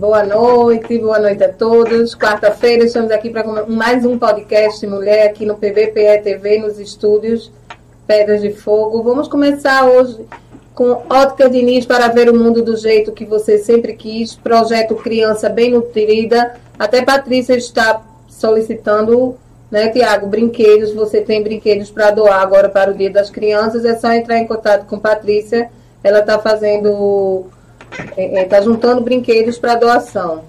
Boa noite, boa noite a todos. Quarta-feira estamos aqui para mais um podcast Mulher aqui no PBPE TV, nos estúdios Pedras de Fogo. Vamos começar hoje com Ótica Diniz para ver o mundo do jeito que você sempre quis. Projeto Criança Bem Nutrida. Até Patrícia está solicitando, né, Tiago, brinquedos. Você tem brinquedos para doar agora para o Dia das Crianças. É só entrar em contato com Patrícia. Ela está fazendo está é, é tá juntando brinquedos para doação.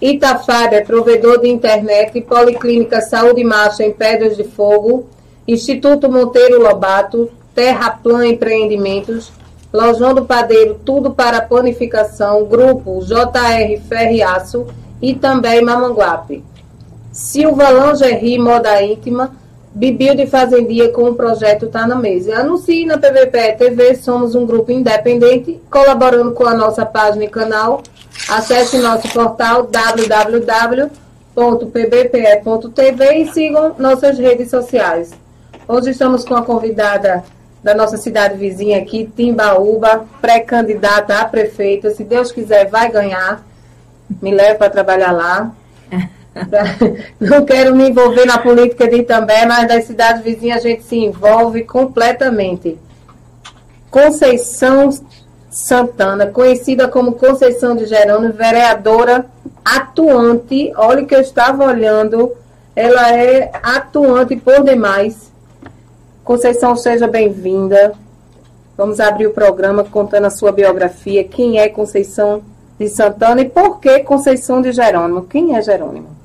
Itafab é provedor de internet, Policlínica Saúde Marcha em Pedras de Fogo, Instituto Monteiro Lobato, Terraplan Empreendimentos, Lojão do Padeiro, tudo para panificação, Grupo JR Ferriaço e também Mamanguape. Silva Lingerie Moda Íntima, Bibil de Fazendia com o projeto Tá na Mesa. Anuncie na PVP TV, somos um grupo independente, colaborando com a nossa página e canal. Acesse nosso portal www.pbpe.tv e sigam nossas redes sociais. Hoje estamos com a convidada da nossa cidade vizinha aqui, Timbaúba, pré-candidata a prefeita. Se Deus quiser, vai ganhar. Me leve para trabalhar lá. Não quero me envolver na política de Itambé, mas das cidades vizinhas a gente se envolve completamente. Conceição Santana, conhecida como Conceição de Jerônimo, vereadora atuante. Olha que eu estava olhando, ela é atuante por demais. Conceição, seja bem-vinda. Vamos abrir o programa contando a sua biografia. Quem é Conceição de Santana e por que Conceição de Jerônimo? Quem é Jerônimo?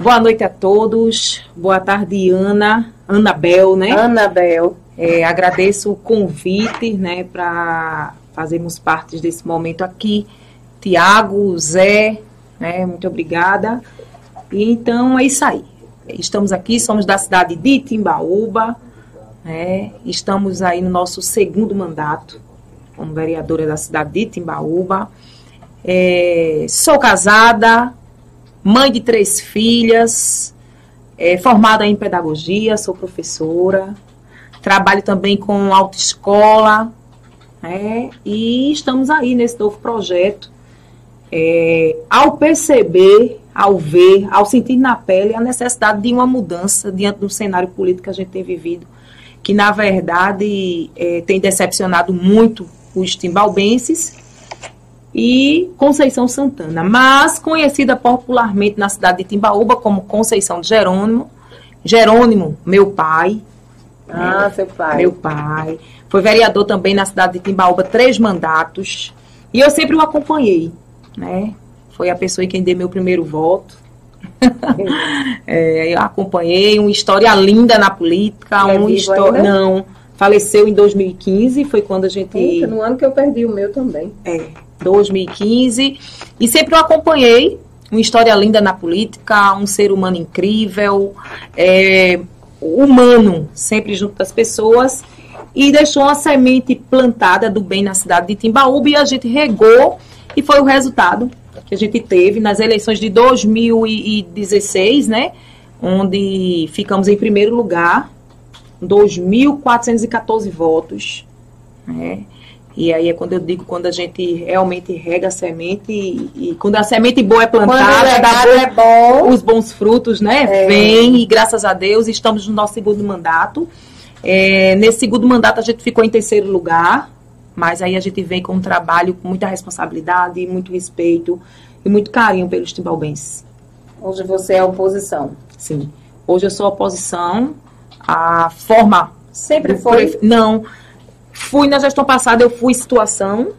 Boa noite a todos. Boa tarde, Ana. Anabel, né? Anabel. É, agradeço o convite, né, para fazermos parte desse momento aqui. Tiago, Zé, né, muito obrigada. E, então é isso aí. Estamos aqui, somos da cidade de Timbaúba, né, estamos aí no nosso segundo mandato como vereadora da cidade de Timbaúba. É, sou casada, mãe de três filhas, é, formada em pedagogia, sou professora, trabalho também com autoescola, né, e estamos aí nesse novo projeto. É, ao perceber, ao ver, ao sentir na pele a necessidade de uma mudança diante do cenário político que a gente tem vivido, que na verdade é, tem decepcionado muito os timbalbenses e Conceição Santana, mas conhecida popularmente na cidade de Timbaúba como Conceição de Jerônimo. Jerônimo, meu pai. Ah, né? seu pai. Meu pai. Foi vereador também na cidade de Timbaúba, três mandatos. E eu sempre o acompanhei, né? Foi a pessoa em quem dei meu primeiro voto. é, eu acompanhei uma história linda na política, é um história. Não, faleceu em 2015, foi quando a gente. Eita, no ano que eu perdi o meu também. É. 2015. E sempre eu acompanhei uma história linda na política, um ser humano incrível, é, humano, sempre junto das pessoas. E deixou uma semente plantada do bem na cidade de Timbaúba e a gente regou e foi o resultado que a gente teve nas eleições de 2016, né? Onde ficamos em primeiro lugar, 2.414 votos. Né? E aí é quando eu digo quando a gente realmente rega a semente e, e quando a semente boa é plantada, dá bom, é bom. os bons frutos, né? É. Vem e graças a Deus estamos no nosso segundo mandato. É, nesse segundo mandato a gente ficou em terceiro lugar, mas aí a gente vem com um trabalho com muita responsabilidade, muito respeito e muito carinho pelos timbalbenses. Hoje você é oposição. Sim. Hoje eu sou oposição. A forma. Sempre foi? Não. Fui na gestão passada, eu fui situação,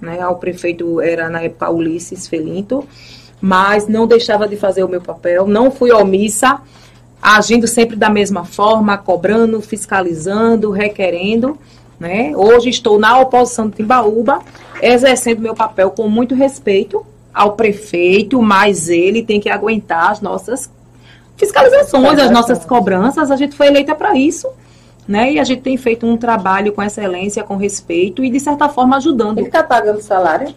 né? O prefeito era na época Ulisses Felinto, mas não deixava de fazer o meu papel, não fui omissa, agindo sempre da mesma forma, cobrando, fiscalizando, requerendo. Né? Hoje estou na oposição de Timbaúba, exercendo meu papel com muito respeito ao prefeito, mas ele tem que aguentar as nossas fiscalizações, as nossas cobranças. A gente foi eleita para isso né? E a gente tem feito um trabalho com excelência, com respeito e, de certa forma, ajudando. Ele está pagando salário?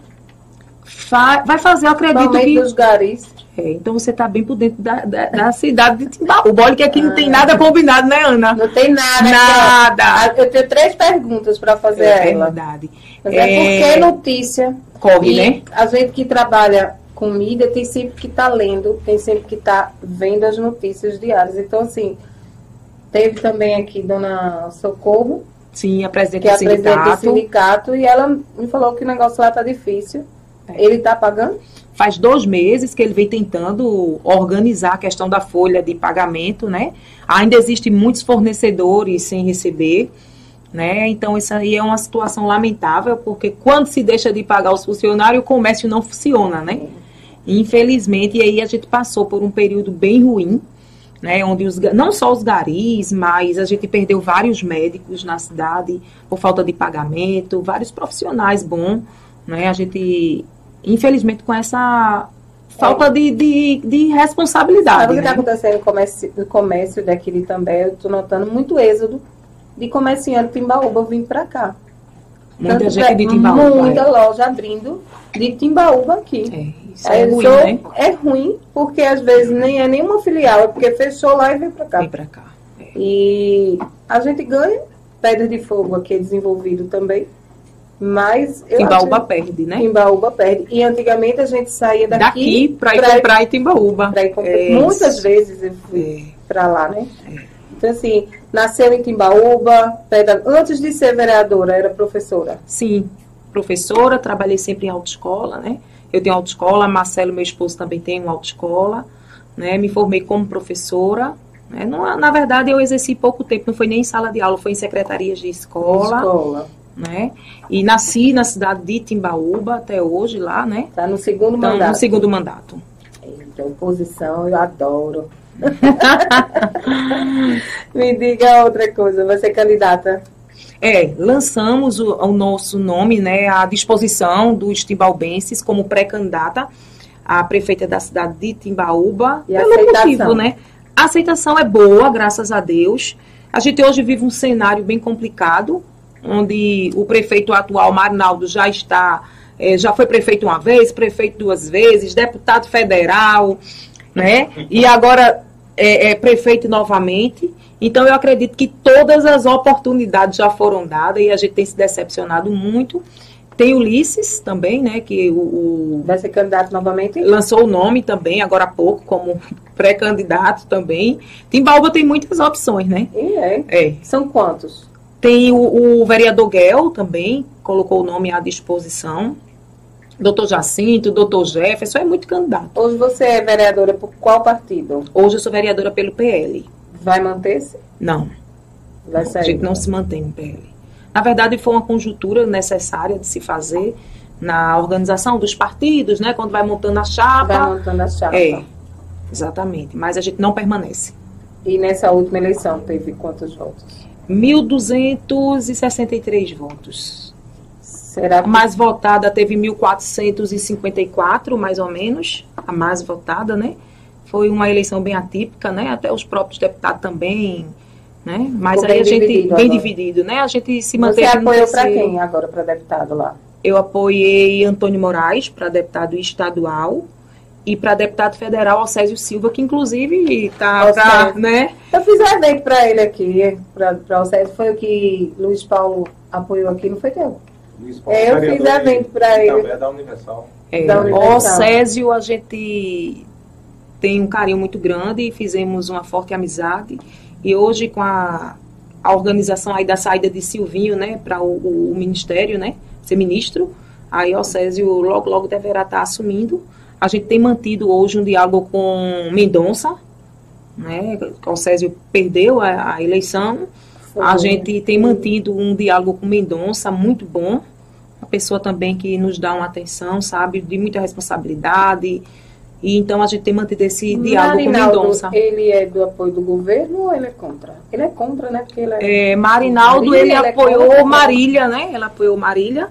Fa vai fazer, eu acredito que... dos garis. É, então você está bem por dentro da, da, da cidade de Timbaúba. Olha que aqui ah, não tem nada combinado, né, Ana? Não tem nada. Nada. Eu tenho três perguntas para fazer é, a ela. Verdade. Mas é, é porque notícia. Corre, né? A gente que trabalha com mídia tem sempre que estar tá lendo, tem sempre que estar tá vendo as notícias diárias. Então, assim, teve também aqui Dona Socorro. Sim, a presidente que é a presidente do sindicato. E ela me falou que o negócio lá tá difícil. É. Ele está pagando? Faz dois meses que ele vem tentando organizar a questão da folha de pagamento, né? Ainda existem muitos fornecedores sem receber, né? Então isso aí é uma situação lamentável, porque quando se deixa de pagar os funcionários, o comércio não funciona, né? Infelizmente, e aí a gente passou por um período bem ruim, né, onde os, não só os garis, mas a gente perdeu vários médicos na cidade por falta de pagamento, vários profissionais bons, né, a gente infelizmente, com essa falta de, de, de, responsabilidade. Sabe o que está né? acontecendo no comércio, no comércio daqui também? Eu estou notando muito êxodo de comerciante Timbaúba vindo para cá. Muita Tanto gente de Timbaúba. Muita é. loja abrindo de Timbaúba aqui. É, isso é, é ruim, sou, né? É ruim, porque às vezes nem é nenhuma filial, é porque fechou lá e vem para cá. Vem para cá. É. E a gente ganha Pedra de Fogo aqui é desenvolvido também. Mas eu Timbaúba acho... perde, né? Timbaúba perde. E antigamente a gente saía daqui, daqui para ir comprar em Timbaúba. Ir comprar. É. Muitas vezes eu fui é. para lá, né? Então, assim, nasceu em Timbaúba, antes de ser vereadora, era professora. Sim, professora, trabalhei sempre em autoescola, né? Eu tenho autoescola, Marcelo, meu esposo, também tem uma autoescola, né? Me formei como professora. Né? Não, na verdade, eu exerci pouco tempo, não foi nem em sala de aula, foi em secretarias de escola. Escola né? E nasci na cidade de Timbaúba até hoje lá, né? Tá no segundo então, mandato. No segundo mandato. Eita, oposição, eu adoro. Me diga outra coisa, vai ser candidata? É, lançamos o, o nosso nome, né, à disposição dos timbaúbenses como pré-candidata a prefeita da cidade de Timbaúba. E pelo aceitação? motivo, né? A aceitação é boa, graças a Deus. A gente hoje vive um cenário bem complicado, onde o prefeito atual, Marinaldo, já está, é, já foi prefeito uma vez, prefeito duas vezes, deputado federal, né? E agora é, é prefeito novamente. Então eu acredito que todas as oportunidades já foram dadas e a gente tem se decepcionado muito. Tem Ulisses também, né? Que o, o vai ser candidato novamente. Lançou o nome também agora há pouco como pré-candidato também. Timbaúba tem muitas opções, né? E é. é. São quantos? Tem o, o vereador Guel também, colocou o nome à disposição. Doutor Jacinto, doutor Jefferson, é muito candidato. Hoje você é vereadora por qual partido? Hoje eu sou vereadora pelo PL. Vai manter-se? Não. Vai sair? A gente não se mantém no PL. Na verdade, foi uma conjuntura necessária de se fazer na organização dos partidos, né? Quando vai montando a chapa. Vai montando a chapa. É, exatamente. Mas a gente não permanece. E nessa última eleição teve quantos votos? 1.263 votos. Será que... A mais votada teve 1.454, mais ou menos, a mais votada, né? Foi uma eleição bem atípica, né? Até os próprios deputados também, né? Mas Ficou aí a gente dividido bem agora. dividido, né? A gente se manteve Você apoiou para quem agora para deputado lá? Eu apoiei Antônio Moraes para deputado estadual e para deputado federal Alcésio Silva, que inclusive está, né? Eu fiz um evento para ele aqui, para Alcésio, foi o que Luiz Paulo apoiou aqui, não foi teu? Luiz Paulo, é, eu fiz evento para ele. É da Universal. É, da Universal. Alcésio, a gente tem um carinho muito grande e fizemos uma forte amizade. E hoje, com a, a organização aí da saída de Silvinho, né, para o, o, ministério, né, ser ministro, aí Alcésio logo, logo deverá estar assumindo. A gente tem mantido hoje um diálogo com Mendonça, né? O Césio perdeu a, a eleição. A gente tem mantido um diálogo com Mendonça muito bom. Uma pessoa também que nos dá uma atenção, sabe, de muita responsabilidade. E então a gente tem mantido esse diálogo Marinaldo, com Mendonça. Ele é do apoio do governo ou ele é contra? Ele é contra, né? Porque ele é, é Marinaldo, Marília, ele, ele é apoiou Marília, né? Ele apoiou Marília.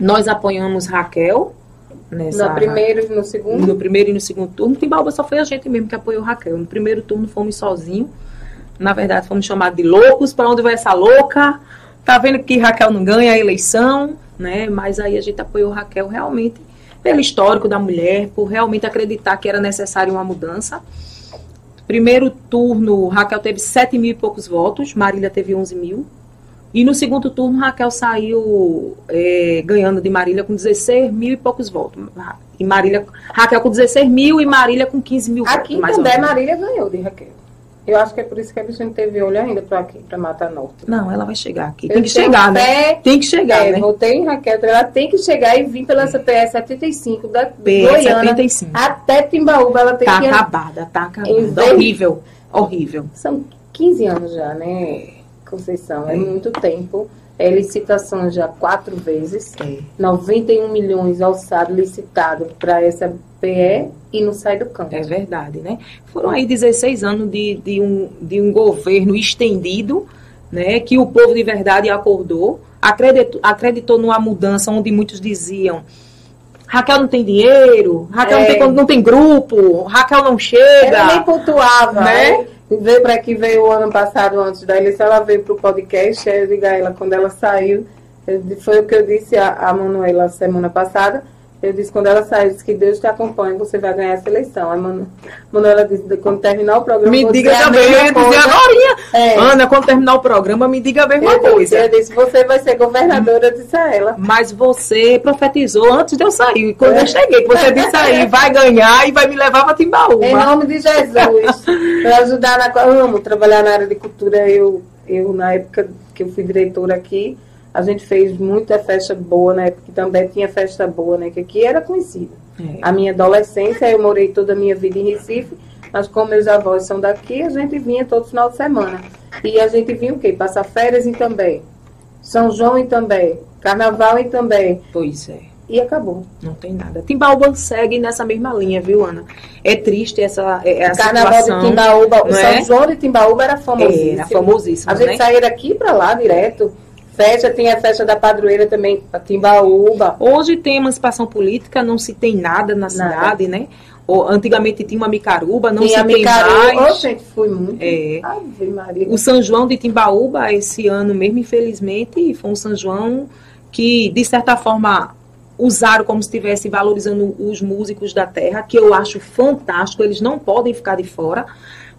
Nós apoiamos Raquel. Nessa, no primeiro e no segundo? No primeiro e no segundo turno. Timbaúba só foi a gente mesmo que apoiou Raquel. No primeiro turno fomos sozinhos. Na verdade, fomos chamados de loucos. Para onde vai essa louca? Tá vendo que Raquel não ganha a eleição, né? Mas aí a gente apoiou Raquel realmente pelo histórico da mulher, por realmente acreditar que era necessária uma mudança. Primeiro turno, Raquel teve 7 mil e poucos votos, Marília teve 11 mil. E no segundo turno, Raquel saiu é, ganhando de Marília com 16 mil e poucos votos. E Marília, Raquel com 16 mil e Marília com 15 mil Aqui votos. Aqui também Marília ganhou de Raquel. Eu acho que é por isso que a bicha não teve olho ainda para aqui, para Mata Norte. Não, ela vai chegar aqui. Tem que chegar, né? Tem que chegar, é, né? Votei em Raquel, ela tem que chegar e vir pela essa PS 75 da PS Goiânia 75. até Timbaúba. Ela tem tá que... acabada, tá acabada. Horrível, horrível. São 15 anos já, né, Conceição? É, é muito tempo. É licitação já quatro vezes. É. 91 milhões alçado licitado para essa PE e não sai do campo. É verdade, né? Foram aí 16 anos de, de, um, de um governo estendido, né? Que o povo de verdade acordou, acreditou, acreditou numa mudança onde muitos diziam Raquel não tem dinheiro, Raquel é. não, tem, não tem grupo, Raquel não chega. Ela nem pontuava, né? Veio para aqui, veio o ano passado, antes da eleição, ela veio para o podcast, eu digo a ela, quando ela saiu, foi o que eu disse a, a Manuela semana passada, eu disse, quando ela saiu, disse que Deus te acompanha, você vai ganhar essa eleição. Aí Manu, Manuela disse, quando terminar o programa. Me diga também, eu ia dizer agora. É. Ana, quando terminar o programa, me diga a mesma eu coisa. Disse, eu disse, você vai ser governadora, eu disse a ela. Mas você profetizou antes de eu sair. Quando é. eu cheguei, você disse aí, vai ganhar e vai me levar para Timbaúba. Em nome de Jesus. para ajudar na. Eu amo trabalhar na área de cultura. Eu, eu, na época que eu fui diretora aqui, a gente fez muita festa boa, né? Porque também tinha festa boa, né? Que aqui era conhecida. É. A minha adolescência, eu morei toda a minha vida em Recife, mas como meus avós são daqui, a gente vinha todo final de semana. E a gente vinha o quê? Passar férias em também. São João em também. Carnaval em também. Pois é. E acabou. Não tem nada. Timbaúba segue nessa mesma linha, viu, Ana? É triste essa, é, essa Carnaval situação. de Timbaúba, o São é? João de Timbaúba era famosíssimo. Era famosíssimo, A gente né? saía daqui para lá direto festa, tem a festa da padroeira também, a Timbaúba. Hoje tem emancipação política, não se tem nada na nada. cidade, né? Ou, antigamente tinha uma micaruba, não tem se tem mais. Oh, gente, fui muito. É. Ave. O São João de Timbaúba, esse ano mesmo, infelizmente, foi um São João que, de certa forma, usaram como se estivesse valorizando os músicos da terra, que eu acho fantástico, eles não podem ficar de fora.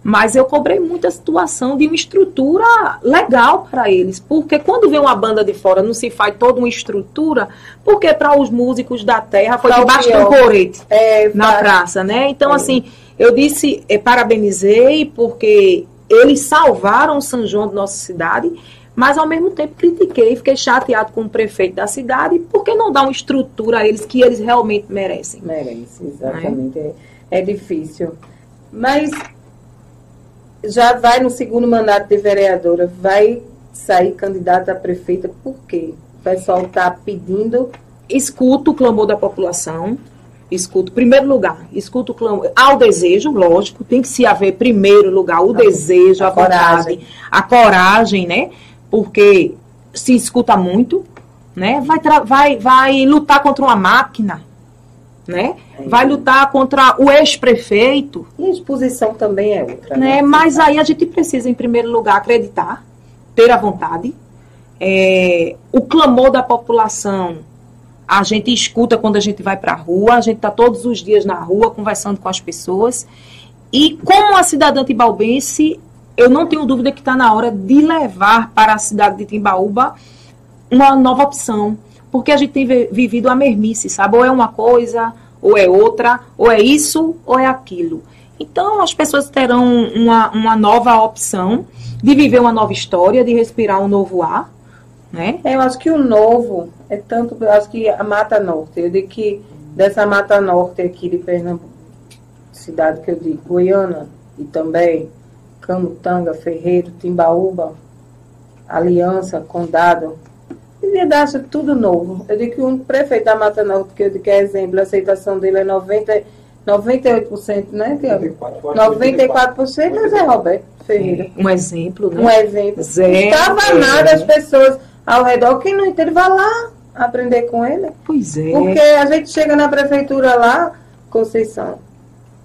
Mas eu cobrei muita situação de uma estrutura legal para eles. Porque quando vem uma banda de fora, não se faz toda uma estrutura, porque para os músicos da terra foi tá debaixo do corete é, na praça, né? Então, é. assim, eu disse, é, parabenizei, porque eles salvaram o São João de nossa cidade, mas ao mesmo tempo critiquei, fiquei chateado com o prefeito da cidade, porque não dá uma estrutura a eles que eles realmente merecem. Exatamente. Né? É, é difícil. Mas já vai no segundo mandato de vereadora, vai sair candidata a prefeita, por quê? O pessoal está pedindo. Escuto o clamor da população, escuto, primeiro lugar, escuto o clamor, há o desejo, lógico, tem que se haver, primeiro lugar, o a desejo, a, a coragem. Vontade, a coragem, né? Porque se escuta muito, né? Vai, vai, vai lutar contra uma máquina, né? É. Vai lutar contra o ex-prefeito. E a exposição também é outra. Né? né? Mas aí a gente precisa, em primeiro lugar, acreditar, ter a vontade. É, o clamor da população, a gente escuta quando a gente vai para a rua, a gente está todos os dias na rua conversando com as pessoas. E como a cidadã timbaúbense, eu não tenho dúvida que está na hora de levar para a cidade de Timbaúba uma nova opção porque a gente tem vivido a mermice, sabe? Ou é uma coisa, ou é outra, ou é isso, ou é aquilo. Então, as pessoas terão uma, uma nova opção de viver uma nova história, de respirar um novo ar, né? É, eu acho que o novo é tanto, eu acho que a Mata Norte, eu digo que dessa Mata Norte aqui de Pernambuco, cidade que eu digo, Goiânia, e também Camutanga, Ferreiro, Timbaúba, Aliança, Condado, Devia dar tudo novo. Eu digo que um prefeito da Mata Norte, que eu digo que é exemplo, a aceitação dele é 90, 98%, né, Tiago? 94% é Zé Roberto Ferreira. Um exemplo, né? Um exemplo. Zé estava nada as pessoas ao redor. Quem não entende, vai lá aprender com ele. Pois é. Porque a gente chega na prefeitura lá, Conceição.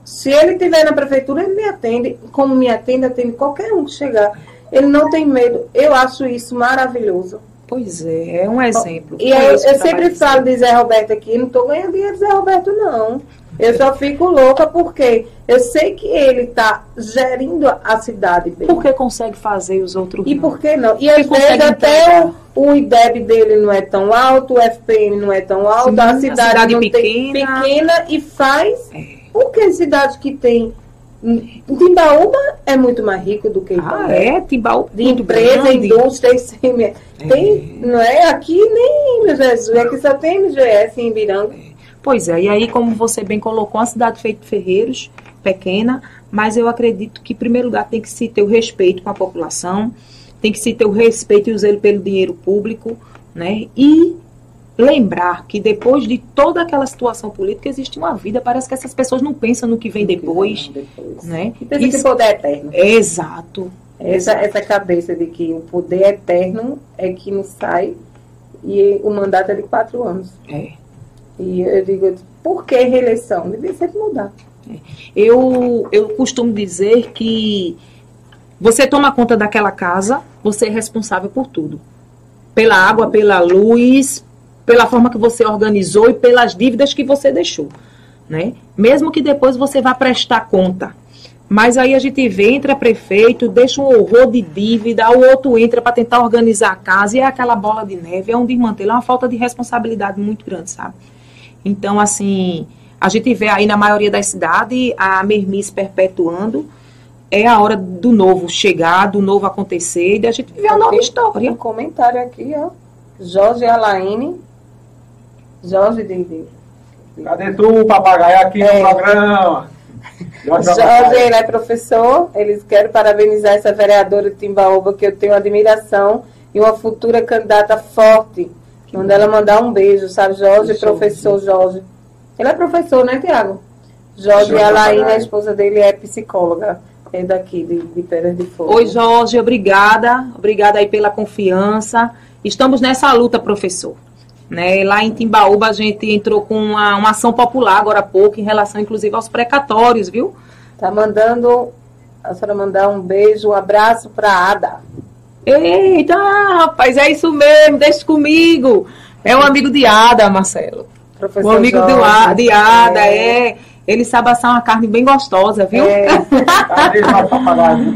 Se ele estiver na prefeitura, ele me atende. Como me atende, atende qualquer um que chegar. Ele não tem medo. Eu acho isso maravilhoso Pois é, é um exemplo. E eu, eu sempre falo de Zé Roberto aqui, não estou ganhando dinheiro de Zé Roberto, não. Eu só fico louca porque eu sei que ele está gerindo a cidade bem. Porque consegue fazer os outros E por que não? E às vezes até o, o IDEB dele não é tão alto, o FPM não é tão alto, Sim, a cidade, a cidade não pequena. tem pequena e faz. É. Porque cidades que tem Timbaúba é muito mais rico do que Ibaúba. Ah, é? Timbaúba. De empresa, grande. indústria, tem, é. tem, não é? Aqui nem, meu Jesus, aqui só tem MGS em Ibiranga. É. Pois é, e aí, como você bem colocou, uma cidade feita de ferreiros, pequena, mas eu acredito que, em primeiro lugar, tem que se ter o respeito com a população, tem que se ter o respeito e o zelo pelo dinheiro público, né? E lembrar que depois de toda aquela situação política existe uma vida. Parece que essas pessoas não pensam no que vem depois. depois. Né? E pensa Isso, que o poder é eterno. Exato. Essa, essa cabeça de que o poder é eterno é que não sai e o mandato é de quatro anos. É. E eu digo, por que reeleição? Devia sempre mudar. É. Eu, eu costumo dizer que você toma conta daquela casa, você é responsável por tudo. Pela água, pela luz, pela forma que você organizou e pelas dívidas que você deixou, né? Mesmo que depois você vá prestar conta. Mas aí a gente vê, entra prefeito, deixa um horror de dívida, o outro entra para tentar organizar a casa e é aquela bola de neve, é um desmantelo, é uma falta de responsabilidade muito grande, sabe? Então, assim, a gente vê aí na maioria das cidades a mermice perpetuando, é a hora do novo chegar, do novo acontecer, e a gente vê a nova história. Um comentário aqui, ó. Jorge Alaine Jorge Dendê. Cadê tu, papagaio, aqui é. no programa? Jorge, Jorge, ele é professor. Eles querem parabenizar essa vereadora de Timbaúba, que eu tenho admiração, e uma futura candidata forte. Que Manda ela mandar um beijo, sabe, Jorge, Isso, professor Jorge. Ele é professor, né, Tiago? Jorge e a Laína, a esposa dele, é psicóloga. É daqui, de, de Pedras de Fogo. Oi, Jorge, obrigada. Obrigada aí pela confiança. Estamos nessa luta, professor. Né? Lá em Timbaúba a gente entrou com uma, uma ação popular agora há pouco, em relação inclusive aos precatórios, viu? Tá mandando, a senhora mandar um beijo, um abraço para Ada. Eita, rapaz, é isso mesmo, deixa comigo. É um amigo de Ada, Marcelo. Professor um amigo Jorge, de Ada, é. é. Ele sabe assar uma carne bem gostosa, viu? É.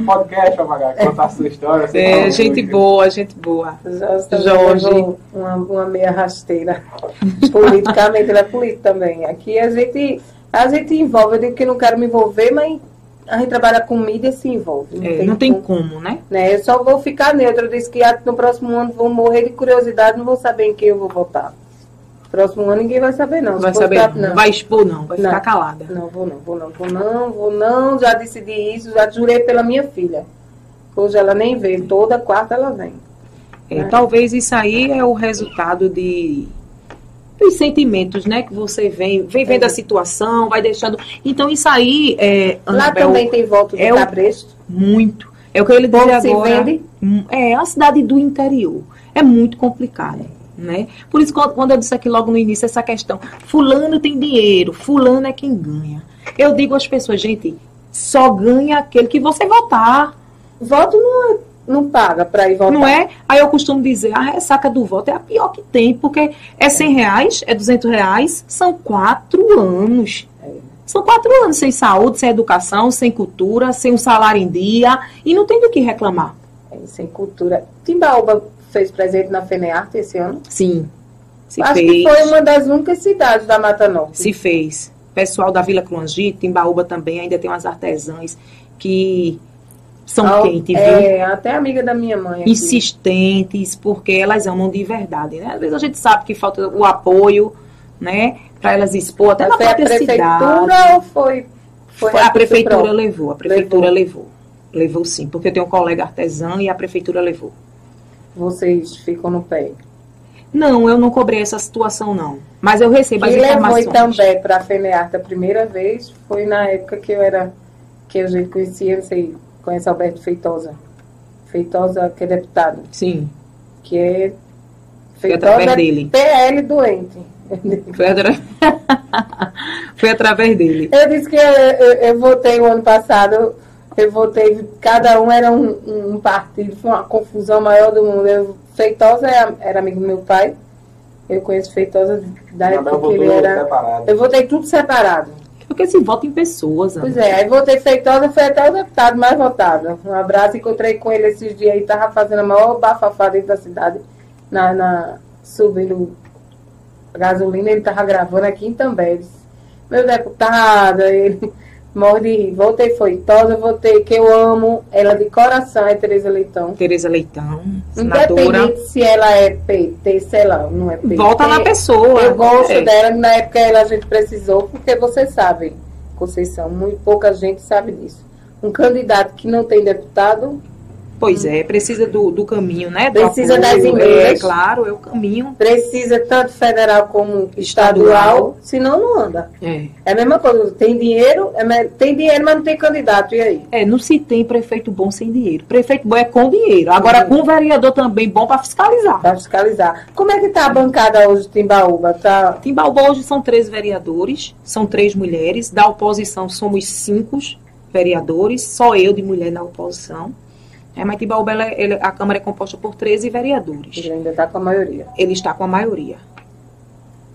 podcast, papagaio, contar a sua história. É, gente boa, gente boa. Jorge. Jorge. Uma, uma meia rasteira. Politicamente, ele é político também. Aqui a gente, a gente envolve, eu digo que não quero me envolver, mas a gente trabalha com mídia e se envolve. Não, é, tem, não tem como, como, né? né? Eu só vou ficar neutra. Eu disse que no próximo ano vou morrer de curiosidade, não vou saber em quem eu vou votar. Próximo ano ninguém vai saber, não. Vai saber, tá, não. vai expor, não. Vai não, ficar calada. Não, vou não, vou não, vou não, vou não. Já decidi isso, já jurei pela minha filha. Hoje ela nem vê, toda quarta ela vem. É, né? Talvez isso aí é o resultado de dos sentimentos, né? Que você vem, vem vendo é. a situação, vai deixando. Então, isso aí é. Lá também tem voto do é cabresto. muito. É o que ele disse agora. Vende? Hum, é a cidade do interior. É muito complicado. Né? Por isso, quando eu disse aqui logo no início essa questão, fulano tem dinheiro, fulano é quem ganha. Eu digo às pessoas, gente, só ganha aquele que você votar. Voto não, é, não paga para ir votar. Não é? Aí eu costumo dizer, a ressaca do voto é a pior que tem, porque é 100 reais, é 200 reais, são quatro anos. São quatro anos sem saúde, sem educação, sem cultura, sem um salário em dia, e não tem do que reclamar. É, sem cultura. Timbaúba fez presente na FENEARTE esse ano? Sim. Se Acho fez. que foi uma das únicas cidades da Mata Norte. Se fez. Pessoal da Vila Cruangi, Timbaúba também, ainda tem umas artesãs que são quentes, viu? É, até amiga da minha mãe. Aqui. Insistentes, porque elas amam de verdade, né? Às vezes a gente sabe que falta o apoio, né? Para elas expor, até Mas na própria cidade. Foi a prefeitura ou foi... foi, foi a prefeitura levou, a prefeitura levou. levou. Levou sim, porque eu tenho um colega artesã e a prefeitura levou vocês ficam no pé? Não, eu não cobrei essa situação, não. Mas eu recebo as informações. levou também para a FENEARTE a primeira vez foi na época que eu era, que a gente conhecia, não sei, conhece Alberto Feitosa. Feitosa, que é deputado. Sim. Que é Feitosa através dele. PL doente. Foi, atra... foi através dele. Eu disse que eu, eu, eu votei o ano passado eu votei, cada um era um, um partido, foi uma confusão maior do mundo. Eu Feitosa é- era amigo do meu pai. Eu conheço Feitosa da época que ele era. separado. Eu votei tudo separado. Porque se vota em pessoas. Pois é, aí votei Feitosa, foi até o deputado mais votado. Um abraço, encontrei com ele esses dias aí, tava fazendo a maior bafafá dentro da cidade, na, na, subindo gasolina, ele tava gravando aqui em Também. Meu deputado, ele morre de rir. Votei Feitosa, votei que eu amo, ela de coração é Tereza Leitão. Tereza Leitão, senadora. Independente se ela é PT, sei lá, não é PT. Volta na pessoa. Eu gosto É. dela, na época ela a gente precisou, porque você sabe, Conceição, muito pouca gente sabe disso. Um candidato que não tem deputado Pois é, precisa do, do caminho, né? Precisa apoio, das É, emendas. claro, é o caminho. precisa tanto federal como Estadual. estadual, senão não anda. É. É a mesma coisa, tem dinheiro, é tem dinheiro, mas não tem candidato, e aí? É, não se tem prefeito bom sem dinheiro. Prefeito bom é com dinheiro. Agora, Uhum. com vereador também bom para fiscalizar. Para fiscalizar. Como é que tá a bancada hoje de Timbaúba? Tá Timbaúba hoje são três vereadores, são três mulheres. Da oposição somos cinco vereadores, só eu de mulher na oposição. É, mas Timbaúba, ela- ele- a Câmara é composta por 13 vereadores. ele ainda tá com a maioria. Ele está com a maioria.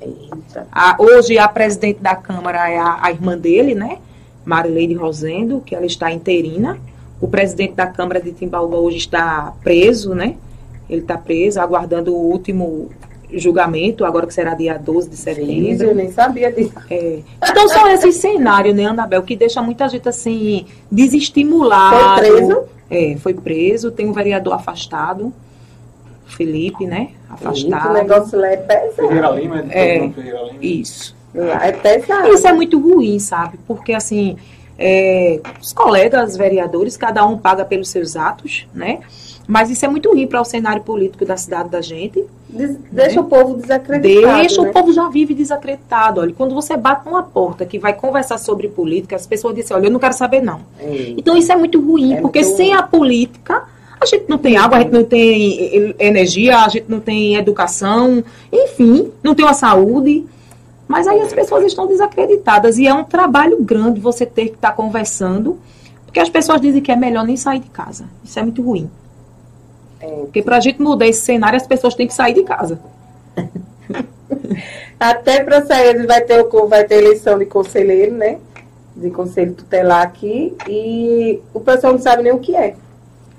Eita. A- hoje a presidente da Câmara é a, a irmã dele, né? Marileide Rosendo, que ela está interina. O presidente da Câmara de Timbaúba hoje está preso, né? Ele está preso, aguardando o último julgamento, agora que será dia 12 de setembro. eu nem sabia disso. É. Então são esses cenários, né, Anabel, que deixa muita gente assim, desestimulada. Foi preso? É, foi preso, tem um vereador afastado, Felipe, né? Afastado. O negócio lá é pesado. Ferreira Lima, É. é. Ferreira Lima. Isso. Lá é pesado. Isso é muito ruim, sabe? Porque, assim, é, os colegas vereadores, cada um paga pelos seus atos, né? Mas isso é muito ruim para o cenário político da cidade da gente. Des- deixa o povo desacreditado. Deixa né? o povo já vive desacreditado. Olha, quando você bate numa porta que vai conversar sobre política, as pessoas dizem, olha, eu não quero saber, não. Eita. Então isso é muito ruim, É porque muito sem a política, a gente não tem água, a gente não tem energia, a gente não tem educação, enfim, não tem uma saúde. Mas aí as pessoas estão desacreditadas e é um trabalho grande você ter que estar conversando, porque as pessoas dizem que é melhor nem sair de casa. Isso é muito ruim. É. Porque para a gente mudar esse cenário, as pessoas têm que sair de casa. Até para sair, vai ter, o- vai ter eleição de conselheiro, né? De conselho tutelar aqui. E o pessoal não sabe nem o que é.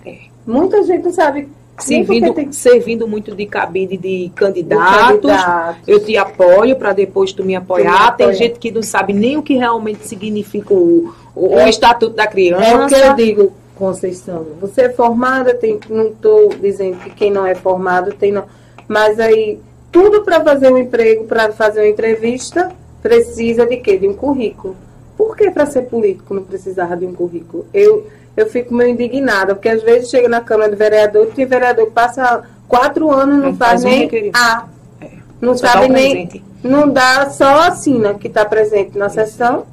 É. Muita gente não sabe. Servindo, tem servindo muito de cabide de de candidatos. candidato. Eu te apoio para depois tu me apoiar. Me Tem apoia. gente que não sabe nem o que realmente significa o, o, o É. Estatuto da Criança. É o que eu digo, Conceição. Você é formada, tem, não estou dizendo que quem não é formado tem não. Mas aí, tudo para fazer um emprego, para fazer uma entrevista, precisa de quê? De um currículo. Por que para ser político não precisava de um currículo? Eu, eu fico meio indignada, porque às vezes chega na Câmara de Vereador, tem vereador que passa quatro anos, não, Não faz, faz nem. A. É. Não Só sabe nem. presente. Não dá só assina que está presente na sessão.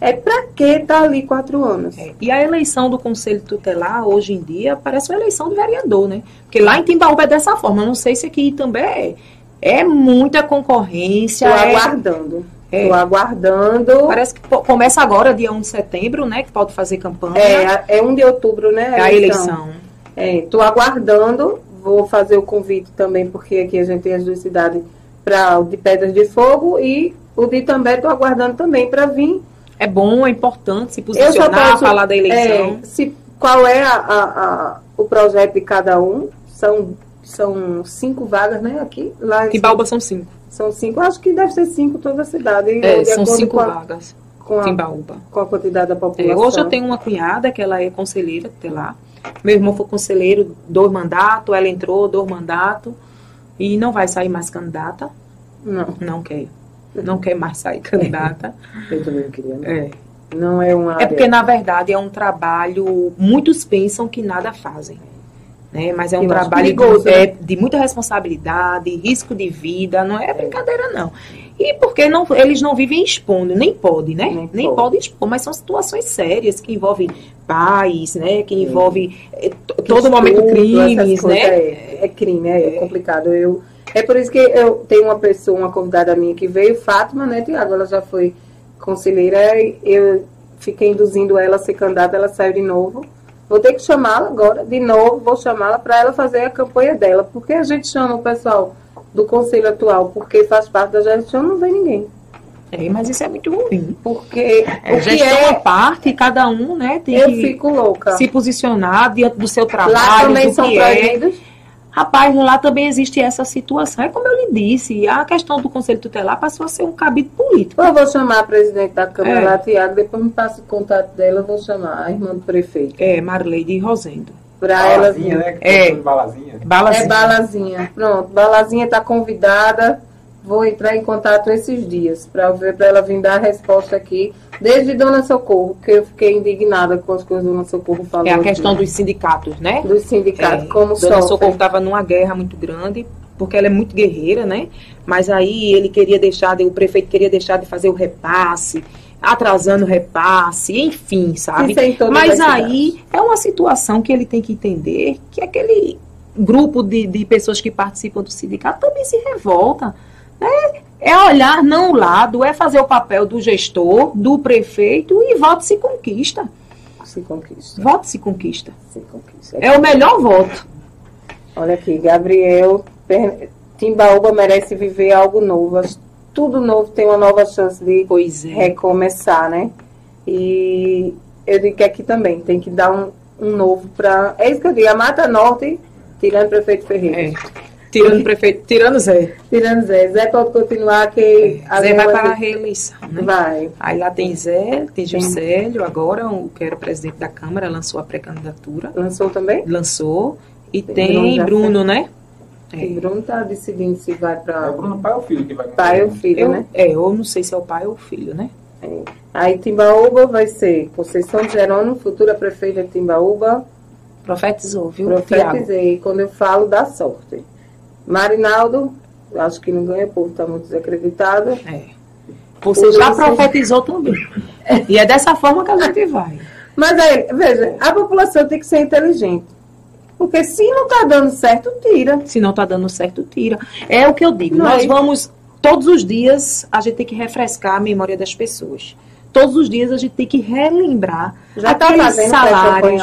É para que estar ali quatro anos? É. E a eleição do Conselho Tutelar, hoje em dia, parece uma eleição de vereador, né? Porque lá em Timbaúba é dessa forma. Eu não sei se aqui também é. É muita concorrência. Estou é- aguardando. É. Estou aguardando. Parece que começa agora, dia 1 de setembro, né? Que pode fazer campanha. É, é 1 de outubro, né? É a eleição. Estou aguardando. Vou fazer o convite também, porque aqui a gente tem as duas cidades para o de Pedras de Fogo e o de També estou aguardando também para vir. É bom, é importante se posicionar, posso- falar da eleição. É, se, qual é a, a- a- o projeto de cada um? São, são cinco vagas, né? Aqui. Lá em Timbaúba são cinco. São cinco. Acho que deve ser cinco toda a cidade. É, são cinco com a, vagas. com a, Timbaúba. com a quantidade da É, população. hoje eu tenho uma cunhada que ela é conselheira tutelar. Meu irmão foi conselheiro, dois mandatos, ela entrou, dois mandatos. E não vai sair mais candidata. Não, Não quer. Não quer mais sair candidata. eu também não queria. Né? É. Não é uma É porque, na verdade, é um trabalho. Muitos pensam que nada fazem. Né? Mas é um trabalho perigoso, de, né? é, de muita responsabilidade, risco de vida, não é brincadeira, não. E porque não, eles não vivem expondo, nem pode, né? Nem Nem, pode. pode expor, mas são situações sérias que envolvem pais, né? Que envolvem é, to- Que todo momento essas crimes, né? É, é crime, é, é complicado. Eu, é por isso que eu tenho uma pessoa, uma convidada minha que veio, Fátima, né, Tiago? Ela já foi conselheira, e eu fiquei induzindo ela a ser candidata, ela saiu de novo. Vou ter que chamá-la agora, de novo, vou chamá-la para ela fazer a campanha dela. Porque a gente chama o pessoal do conselho atual, porque faz parte da gestão, não vem ninguém. É, mas isso é muito ruim. Porque É, o gestão é, à parte, cada um, né, tem eu que fico louca. se posicionar diante do seu trabalho, Lá também são que é. Rapaz, lá também existe essa situação. É como eu lhe disse, a questão do Conselho Tutelar passou a ser um cabido político. Eu vou chamar a presidente da Câmara É. lá, Tiago, depois me passa o contato dela, eu vou chamar a irmã do prefeito. É, Marleide Rosendo. Pra ela Balazinha, vir. né? Que É. é. Balazinha. Balazinha. É Balazinha. Pronto, Balazinha está convidada. Vou entrar em contato esses dias para ver para ela vir dar a resposta aqui. Desde Dona Socorro, que eu fiquei indignada com as coisas que Dona Socorro falou. É a aqui. questão dos sindicatos, né? dos sindicatos, É, como Dona sofrem. Socorro estava numa guerra muito grande, porque ela é muito guerreira, né? Mas aí ele queria deixar, de- o prefeito queria deixar de fazer o repasse, atrasando o repasse, enfim, sabe? É Mas as aí é uma situação que ele tem que entender que aquele grupo de, de pessoas que participam do sindicato também se revolta. Né? É olhar não o lado, é fazer o papel do gestor, do prefeito e voto se conquista. Se conquista. Voto se conquista. Se conquista. É o melhor voto. Olha aqui, Gabriel, Timbaúba merece viver algo novo. Tudo novo tem uma nova chance de Pois é. recomeçar, né? E eu digo que aqui também tem que dar um, um novo para. É isso que eu digo, a Mata Norte, tirando o prefeito Ferreira. É. Tirando o prefeito, tirando Zé. Tirando Zé. Zé pode continuar que. a Zé vai lei para a reeleição, né? Vai. Aí lá tem Zé, tem Juscelio, agora, o que era presidente da Câmara, lançou a pré-candidatura. Lançou também? Lançou. E Tem tem Bruno né? E Bruno tá decidindo se vai É para o Bruno pai ou filho que vai pai ou filho, Eu, né? é, eu não sei se é o pai ou o filho, né? É. Aí Timbaúba vai ser Conceição de Jerônimo, futura prefeita de Timbaúba. Profetizou, viu, Tiago? Profetizei. Quando eu falo, dá sorte. Marinaldo, acho que não ganha, o povo está muito desacreditado. É. Você já profetizou também. E é dessa forma que a gente vai. Mas aí, veja, a população tem que ser inteligente. Porque se não está dando certo, tira. Se não tá dando certo, tira. É o que eu digo. Não, Nós e- vamos, todos os dias, a gente tem que refrescar a memória das pessoas. Todos os dias a gente tem que relembrar Já está aqueles fazendo essa salários.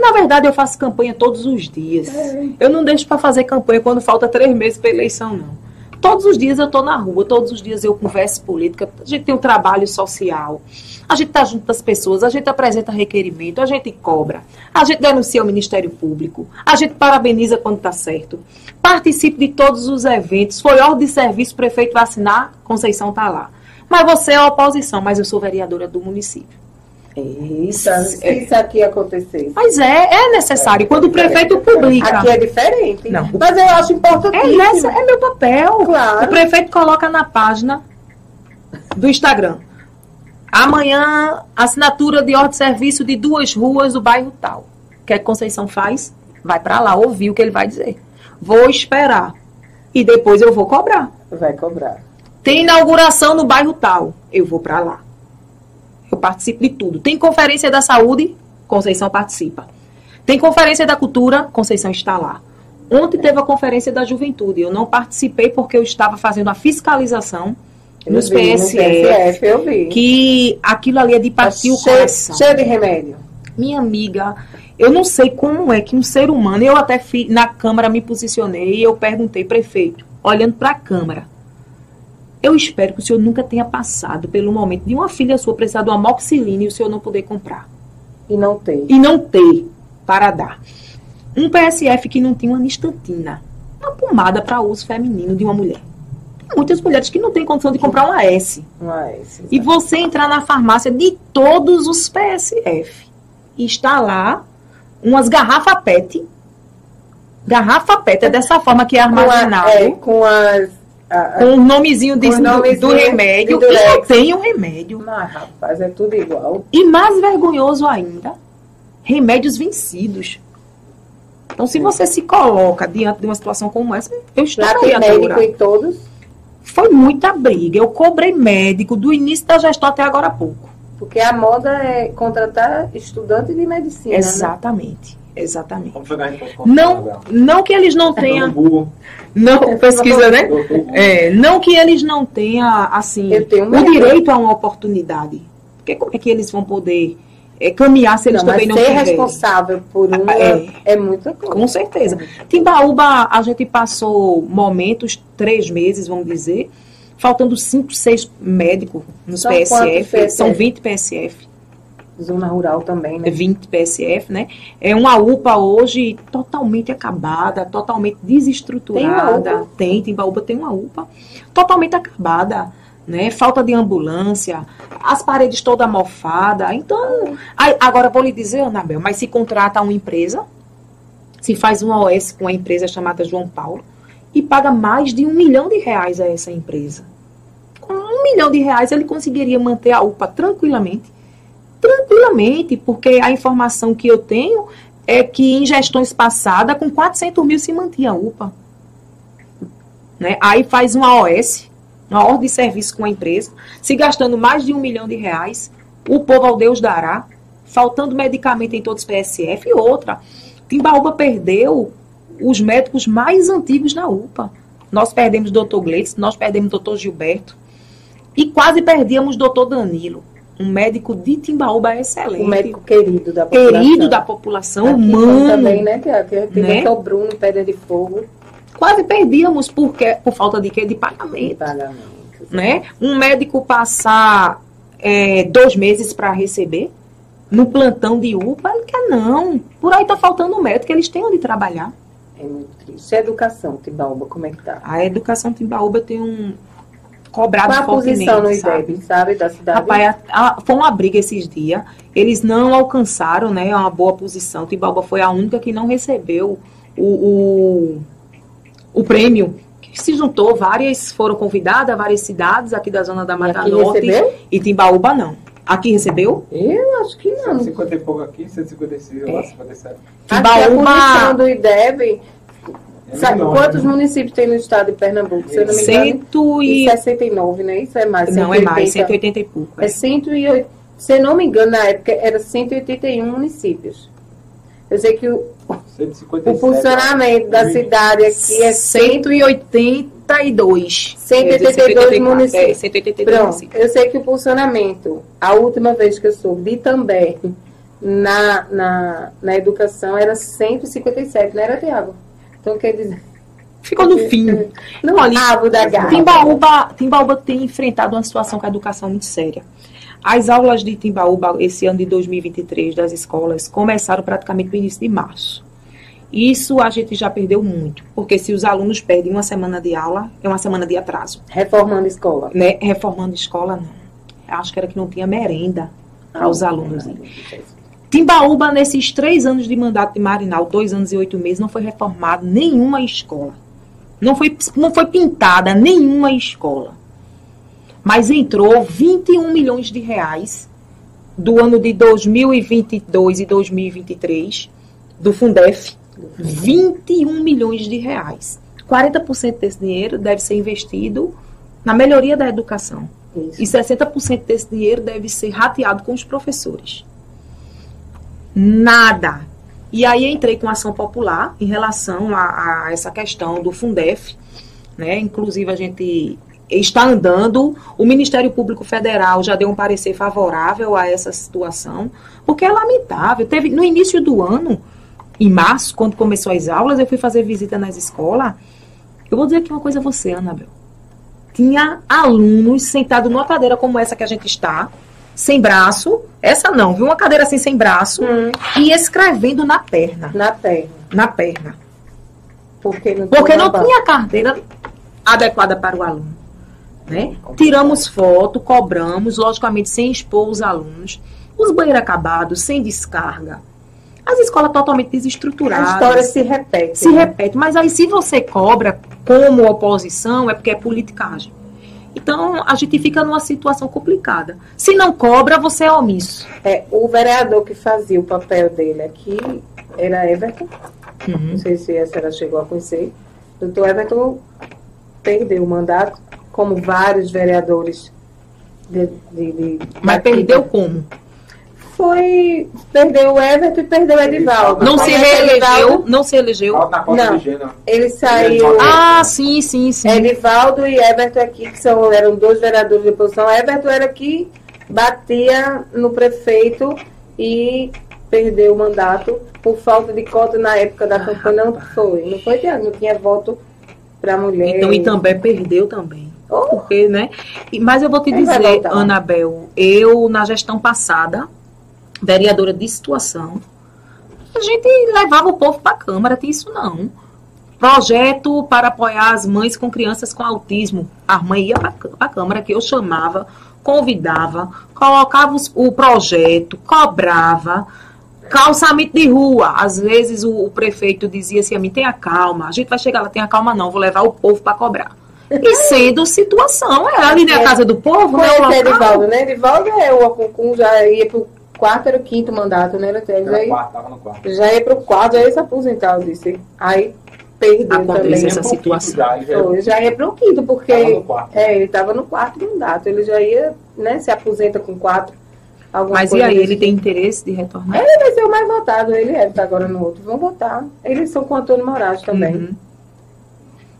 Na verdade, eu faço campanha todos os dias. É. Eu não deixo para fazer campanha quando falta três meses para eleição, não. Todos os dias eu estou na rua, todos os dias eu converso política, a gente tem um trabalho social, a gente está junto das pessoas, a gente apresenta requerimento, a gente cobra, a gente denuncia o Ministério Público, a gente parabeniza quando está certo, participe de todos os eventos, foi ordem de serviço, o prefeito vai assinar, Conceição está lá. Mas você é oposição, mas eu sou vereadora do município. Se isso aqui acontecer. Mas é, é necessário. Quando o prefeito publica. Aqui é diferente. Não. Mas eu acho É, importantíssimo. nessa, é meu papel. Claro. O prefeito coloca na página do Instagram. Amanhã, assinatura de ordem de serviço de duas ruas do bairro tal. O que é que Conceição faz? Vai para lá ouvir o que ele vai dizer. Vou esperar. E depois eu vou cobrar. Vai cobrar. Tem inauguração no bairro tal. Eu vou para lá. Eu participo de tudo. Tem conferência da saúde, Conceição participa. Tem conferência da cultura, Conceição está lá. Ontem teve a conferência da juventude. Eu não participei porque eu estava fazendo a fiscalização Eu nos vi, no PSF. PSF, eu vi. Que aquilo ali é de Tá partir o cheio, coração. cheio de remédio. Minha amiga, eu não sei como é que um ser humano, eu até fi, na Câmara me posicionei e eu perguntei, prefeito, olhando para a Câmara, eu espero que o senhor nunca tenha passado pelo momento de uma filha sua precisar de uma amoxicilina e o senhor não poder comprar. E não tem. E não ter para dar. Um PSF que não tinha uma nistantina, uma pomada para uso feminino de uma mulher. Tem muitas mulheres que não têm condição de comprar uma S. Mas, E você entrar na farmácia de todos os PSF e está lá umas garrafas PET. Garrafa PET é dessa forma que é com, a, armazenado. é, com as. A- a- Com o nomezinho de- do, do remédio. de E não tem o remédio. Mas, rapaz, é tudo igual. E mais vergonhoso ainda, remédios vencidos. Então, se você se coloca diante de uma situação como essa, eu Já a médico em todos. Foi muita briga. Eu cobrei médico do início da gestão até agora há pouco. Porque a moda é contratar estudante de medicina. né? Exatamente. Não, não que eles não tenham. Não, pesquisa, né? É, não que eles não tenham, assim, Eu tenho o direito a uma oportunidade. Porque como é que eles vão poder é, caminhar se eles Não, também mas não ser tiverem. responsável por uma É. é, muita coisa. Com certeza. Timbaúba, a gente passou momentos, três meses, vamos dizer, faltando cinco, seis médicos nos São PSF. PSF? São 20 PSF. Zona rural também, né? 20 PSF, né? É uma UPA hoje totalmente acabada, totalmente desestruturada. Tem uma UPA? Tem, Timbaúba tem uma UPA totalmente acabada, né? Falta de ambulância, as paredes toda mofada. Então, agora vou lhe dizer, Anabel, mas se contrata uma empresa, se faz uma OS com uma empresa chamada João Paulo e paga mais de um milhão de reais a essa empresa. Com um milhão de reais ele conseguiria manter a UPA tranquilamente tranquilamente, porque a informação que eu tenho é que em gestões passadas, com 400 mil se mantinha a UPA. Né? Aí faz uma OS, uma ordem de serviço com a empresa, se gastando mais de um milhão de reais, o povo ao Deus dará, faltando medicamento em todos os PSF e outra. Timbaúba perdeu os médicos mais antigos na UPA. Nós perdemos o doutor Gleitz, nós perdemos o doutor Gilberto e quase perdíamos o doutor Danilo um médico de Timbaúba excelente. O médico querido da população. querido da população, Aqui humano. também, né? Que, que Né? o Bruno, Pedra de Fogo, Quase perdíamos porque, por falta de quê? De pagamento. pagamento. Né? Um médico passar é, dois meses para receber no plantão de UPA, ele quer não. Por aí tá faltando um médico, eles têm onde trabalhar. É muito triste. educação, Timbaúba, como é que tá? A educação Timbaúba tem um cobrado Qual a posição no fortemente, sabe? IDEB, sabe? Da cidade? Rapaz, a- a- foi uma briga esses dias. Eles não alcançaram né, uma boa posição. Timbaúba foi a única que não recebeu o, o, o prêmio. Que se juntou, várias foram convidadas, várias cidades aqui da zona da E Mata aqui Norte. recebeu? E Timbaúba não. Aqui recebeu? Eu acho que não. 150 e pouco aqui, 156, eu acho, 57. Aqui a Timbaúba- posição do IDEB, É sabe quantos né? municípios tem no estado de Pernambuco? Se eu não me engano, e e... 69, né? Isso é mais. Não, é mais, 180. 180 e pouco. É 108. Se eu não me engano, na época era 181 municípios. Eu sei que o, 157. o funcionamento da cidade aqui é 100. 182. 182 É, municípios. 182 Pronto, municípios. eu sei que o funcionamento, a última vez que eu soube de também na, na, na educação era 157, não era, Tiago? Então quer dizer. Ficou no fim. No Olha, rabo da. Timbaúba, Timbaúba tem enfrentado uma situação com a educação muito séria. As aulas de Timbaúba, esse ano de 2023, das escolas, começaram praticamente no início de março. Isso a gente já perdeu muito, porque se os alunos perdem uma semana de aula, é uma semana de atraso. Reformando a escola. Né? Reformando escola, não. Acho que era que não tinha merenda para os alunos. Timbaúba, nesses três anos de mandato de Marinal, dois anos e oito meses, não foi reformada nenhuma escola. Não foi, não foi pintada nenhuma escola. Mas entrou 21 milhões de reais do ano de 2022 e 2023 do Fundef. 21 milhões de reais. 40% desse dinheiro deve ser investido na melhoria da educação. Isso. E 60% desse dinheiro deve ser rateado com os professores. Nada. E aí entrei com ação popular em relação a, a essa questão do Fundef. Né? Inclusive, a gente está andando. O Ministério Público Federal já deu um parecer favorável a essa situação, porque é lamentável. Teve no início do ano, em março, quando começou as aulas, eu fui fazer visita nas escolas. Eu vou dizer aqui uma coisa a você, Anabel tinha alunos sentados numa cadeira como essa que a gente está, sem braço, essa não, viu? Uma cadeira assim sem braço, Hum, e escrevendo na perna, na perna. na perna. Porque não, Porque tinha não tinha carteira adequada para o aluno. Né? Tiramos foto, cobramos, logicamente sem expor os alunos. Os banheiros acabados, sem descarga. As escolas totalmente desestruturadas. A história se repete. se né? repete. Mas aí, se você cobra como oposição, é porque é politicagem. Então, a gente fica numa situação complicada. Se não cobra, você é omisso. É, o vereador que fazia o papel dele aqui era Everton. Não sei se a senhora chegou a conhecer. Doutor Everton perdeu o mandato, como vários vereadores. De, de, de- Mas perdeu como? Foi. Perdeu o Everton e perdeu o Edivaldo. Não se Conhece reelegeu, Edivaldo? não se elegeu. Conta Não. Gena. Ele saiu. Ah, sim, sim, sim. Edivaldo e Everton aqui, que são, eram dois vereadores de oposição. Everton era que batia no prefeito e perdeu o mandato por falta de cota na época da campanha. Não foi, não foi, Tiago? Não tinha voto para mulher. Então, e também perdeu também. Oh, Porque, né? E- Mas eu vou te vai dizer. Anabel, eu, na gestão passada, vereadora de situação, a gente levava o povo para a Câmara, tinha isso não. Projeto para apoiar as mães com crianças com autismo. A mãe ia para a Câmara, que eu chamava, convidava, colocava os- o projeto, cobrava. Calçamento de rua. Às vezes o, o prefeito dizia assim a mim, tenha calma, a gente vai chegar lá, tenha calma não, vou levar o povo para cobrar. E sendo situação, é ali na casa do povo, né? o Conhece local. Edivaldo, né? Edivaldo é o Acuncum, já ia pro quarto, era o quinto mandato, né? Ele já, Era ia- quarto, tava no quarto. já ia pro quarto, já ia se aposentar, eu disse. Aí perdeu Acontece também. essa um situação. Já, já Foi, já ia pro quinto, porque Tava no quarto. é, ele estava no quarto mandato. Ele já ia, né? Se aposenta com quatro. alguma Mas e aí, ele tipo. tem interesse de retornar? Ele vai ser o mais votado, ele é, tá agora no outro. Vão votar. Eles são com o Antônio Moraes também.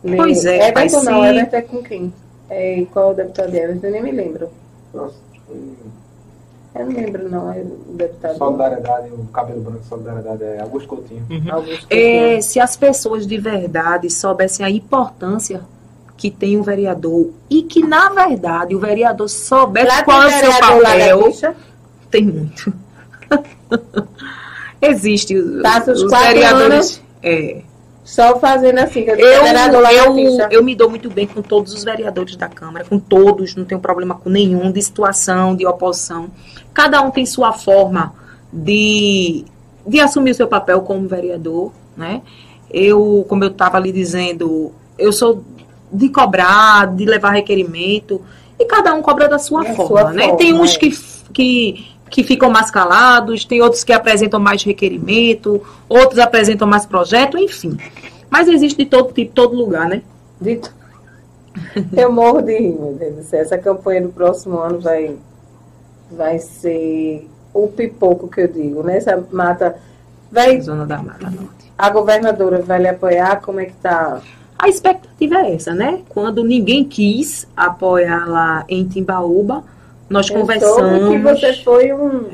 Uhum. Pois é, Everton mas não, se- Everton é com quem? É, e qual é o deputado de Everton? Eu nem me lembro. Nossa, foi Eu não lembro, não, é o deputado. Solidariedade, o cabelo branco, solidariedade é Augusto Coutinho. Uhum. Augusto É, Coutinho. se as pessoas de verdade soubessem a importância que tem o vereador e que, na verdade, o vereador soubesse Lá qual é tem o seu papel, tem muito. Existe os, Passa os os quatro vereadores. É. só fazendo assim, que eu Eu, eu, eu me dou muito bem com todos os vereadores da Câmara, com todos, não tenho problema com nenhum, de situação, de oposição. Cada um tem sua forma de, de assumir o seu papel como vereador, né? Eu, como eu estava ali dizendo, eu sou de cobrar, de levar requerimento, e cada um cobra da sua forma, sua né? forma, tem uns é. que, que, que ficam mais calados, tem outros que apresentam mais requerimento, outros apresentam mais projeto, enfim. Mas existe de todo tipo, todo lugar, né? Dito. Eu morro de rir, meu Deus do céu. Essa campanha do próximo ano vai, vai ser o pipoco que eu digo, né? Essa mata. Vai, Zona da Mata Norte. a governadora vai lhe apoiar? Como é que tá? A expectativa é essa, né? Quando ninguém quis apoiar lá em Timbaúba, nós Eu conversamos. que você foi um.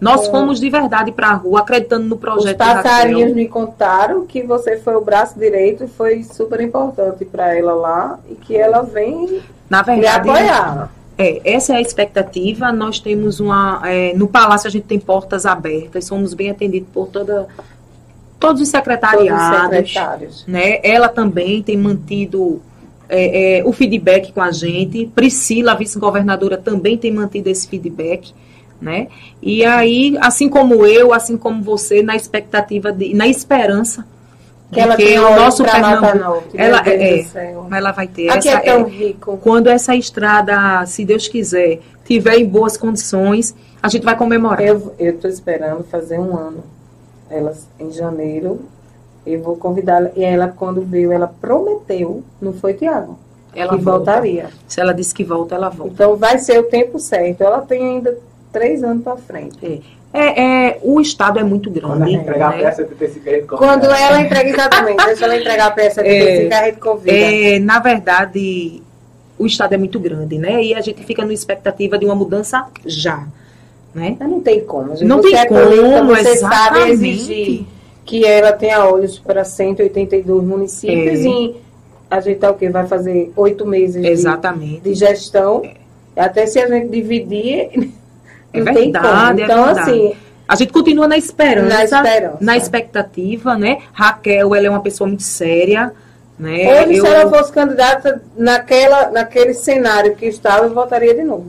Nós É. fomos de verdade para a rua, acreditando no Os projeto de passarinhos me contaram que você foi o braço direito e foi super importante para ela lá e que ela vem Na verdade, apoiar. É, essa é a expectativa. Nós temos uma. é, no Palácio a gente tem portas abertas, somos bem atendidos por toda, todos os Todos os secretariados. secretários. né? Ela também tem mantido é, é, o feedback com a gente. Priscila, a vice-governadora, também tem mantido esse feedback. Né? E aí, assim como eu, assim como você, na expectativa de, na esperança Que ela tem o nosso Pernambuco, ela é, céu. ela vai ter Aqui essa é tão é, rico. quando essa estrada, se Deus quiser, tiver em boas condições, a gente vai comemorar. Eu estou esperando fazer um ano. Ela, em janeiro, eu vou convidá-la. E ela, quando veio, ela prometeu, não foi, Tiago? Ela que volta. voltaria. Se ela disse que volta, ela volta. Então vai ser o tempo certo. Ela tem ainda três anos para frente. É, é, o estado é muito Quando a grande. gente entregar a né? peça, tem esse crédito. Quando ela entrega, exatamente, deixa ela entregar a peça de É, é, a gente convida. É, na verdade, o estado é muito grande, né? E a gente fica numa expectativa de uma mudança já, né? Mas não tem como. gente. Não você tem é política, como, você sabe exatamente. exigir que ela tenha olhos para 182 municípios É. e a gente tá o quê? Vai fazer oito meses de, Exatamente. de gestão. Até se a gente dividir, É não tem verdade, como. é Então, verdade. assim, A gente continua na esperança, Na esperança. na expectativa, né? Raquel, ela é uma pessoa muito séria, né? hoje, Eu- se ela fosse candidata naquela, naquele cenário que estava, eu votaria de novo.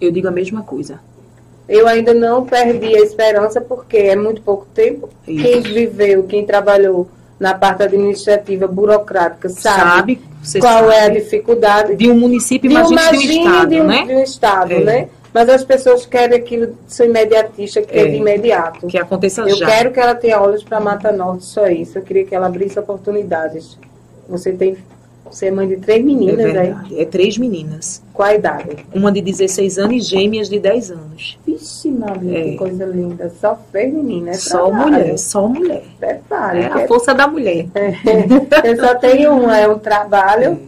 eu digo a mesma coisa. Eu ainda não perdi a esperança, porque é muito pouco tempo. Isso. Quem viveu, quem trabalhou na parte administrativa, burocrática, sabe, Sabe? Qual é a sabe. dificuldade De um município, de imagina de um estado, de um, né? de um estado, É. né? Mas as pessoas querem aquilo, são imediatistas, que é, É. de imediato. Que aconteça Eu já. quero que ela tenha olhos para Mata Norte, só isso. Eu queria que ela abrisse oportunidades. Você tem, você é mãe de três É meninas, aí. verdade. É três meninas. Qual a idade? Uma de 16 anos e gêmeas de 10 anos. Vixe, Maria, É. que coisa linda. Só fez menina, é Só trabalho. mulher, só mulher. Prepare. É que a força da mulher. é- Eu só tenho uma, é um trabalho,